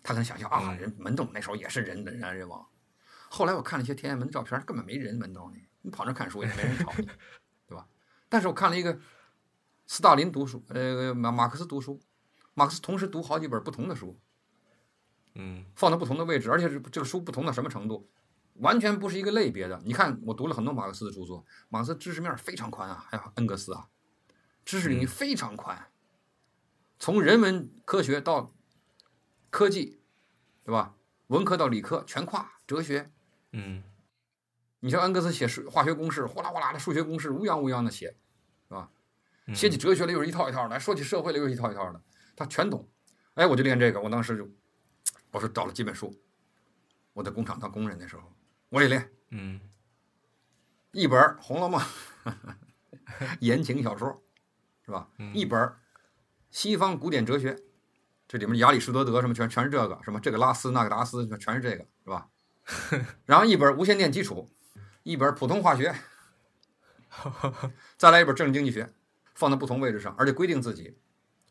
他可能想象啊，人门洞那时候也是人人来人往。后来我看了一些天安门的照片，根本没人门洞里，你跑那看书也没人吵你，对吧？但是我看了一个斯大林读书，呃，马马克思读书，马克思同时读好几本不同的书，嗯，放在不同的位置，而且是这个书不同到什么程度？完全不是一个类别的。你看，我读了很多马克思的著作，马克思知识面非常宽啊，还有恩格斯啊，知识领域非常宽，从人文科学到科技，对吧？文科到理科全跨，哲学，嗯，你像恩格斯写数化学公式，哗啦哗啦的数学公式，乌泱乌泱的写，是吧？写起哲学来又是一套一套的，说起社会来又是一套一套的，他全懂。哎，我就练这个，我当时就我说找了几本书，我在工厂当工人的时候。我也练，嗯，一本《红楼梦》，言情小说，是吧？一本西方古典哲学，这里面亚里士多德什么全全是这个，什么这个拉斯那个达斯全是这个，是吧？然后一本无线电基础，一本普通化学，再来一本政治经济学，放在不同位置上，而且规定自己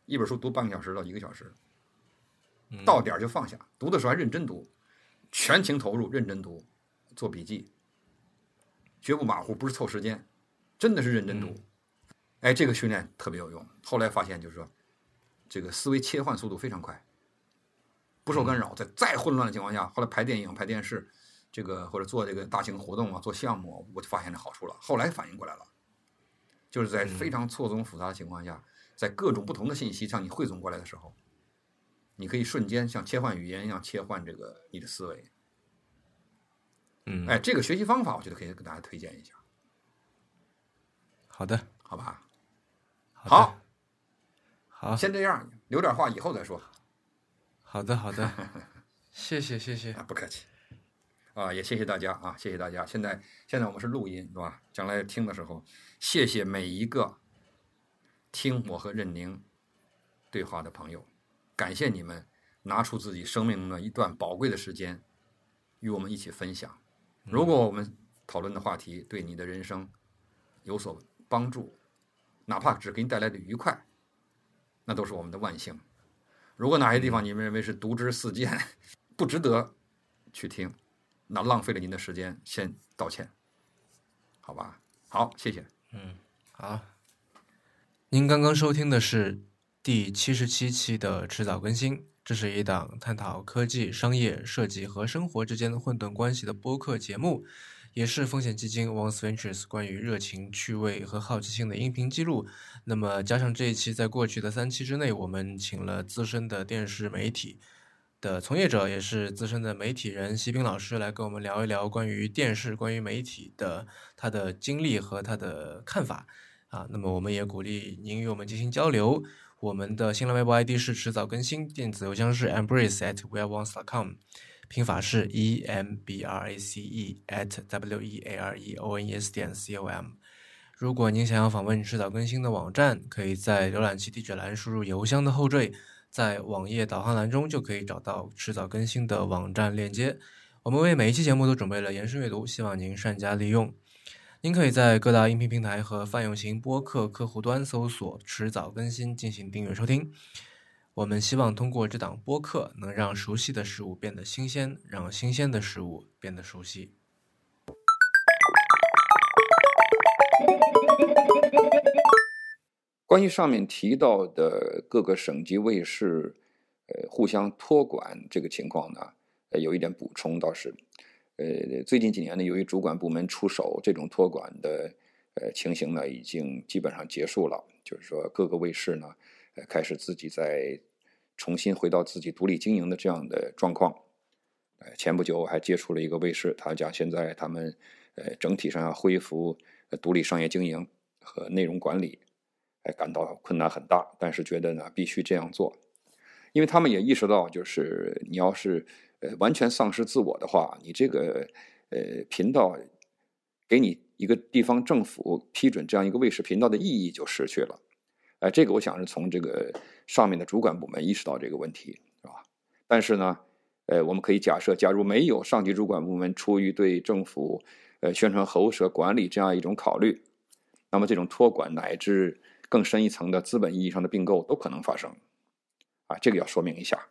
一本书读半个小时到一个小时，到点就放下，读的时候还认真读，全情投入，认真读。做笔记，绝不马虎，不是凑时间，真的是认真读。哎，这个训练特别有用。后来发现，就是说，这个思维切换速度非常快，不受干扰，在再混乱的情况下，后来拍电影、拍电视，这个或者做这个大型活动啊，做项目，我就发现这好处了。后来反应过来了，就是在非常错综复杂的情况下，在各种不同的信息向你汇总过来的时候，你可以瞬间像切换语言一样切换这个你的思维。嗯，哎，这个学习方法我觉得可以给大家推荐一下。好的，好吧。好，好，先这样，留点话以后再说。好的，好的，谢谢，谢谢啊，不客气。啊，也谢谢大家啊，谢谢大家。现在现在我们是录音是吧？将来听的时候，谢谢每一个听我和任宁对话的朋友，感谢你们拿出自己生命中的一段宝贵的时间与我们一起分享。如果我们讨论的话题对你的人生有所帮助，哪怕只给你带来的愉快，那都是我们的万幸。如果哪些地方你们认为是毒之四溅，不值得去听。那浪费了您的时间，先道歉，好吧？好，谢谢。嗯，好。您刚刚收听的是第七十七期的迟早更新，这是一档探讨科技、商业、设计和生活之间的混沌关系的播客节目，也是风险基金 Once Ventures 关于热情、趣味和好奇心的音频记录。那么加上这一期，在过去的三期之内，我们请了资深的电视媒体。的从业者也是资深的媒体人，席斌老师来跟我们聊一聊关于电视、关于媒体的他的经历和他的看法啊。那么我们也鼓励您与我们进行交流。我们的新浪微博 ID 是迟早更新，电子邮箱是 embrace at weareones.com，拼法是 e m b r a c e at w e a r e o n e s 点 c o m。如果您想要访问迟早更新的网站，可以在浏览器地址栏输入邮箱的后缀。在网页导航栏中就可以找到迟早更新的网站链接。我们为每一期节目都准备了延伸阅读，希望您善加利用。您可以在各大音频平台和泛用型播客客户端搜索“迟早更新”进行订阅收听。我们希望通过这档播客，能让熟悉的事物变得新鲜，让新鲜的事物变得熟悉。关于上面提到的各个省级卫视，呃，互相托管这个情况呢，有一点补充倒是，呃，最近几年呢，由于主管部门出手，这种托管的呃情形呢，已经基本上结束了。就是说，各个卫视呢，呃，开始自己在重新回到自己独立经营的这样的状况。呃，前不久我还接触了一个卫视，他讲现在他们呃整体上要恢复独立商业经营和内容管理。哎，感到困难很大，但是觉得呢必须这样做，因为他们也意识到，就是你要是完全丧失自我的话，你这个呃频道给你一个地方政府批准这样一个卫视频道的意义就失去了。哎，这个我想是从这个上面的主管部门意识到这个问题，是吧？但是呢，呃，我们可以假设，假如没有上级主管部门出于对政府呃宣传喉舌管理这样一种考虑，那么这种托管乃至更深一层的资本意义上的并购都可能发生，啊，这个要说明一下。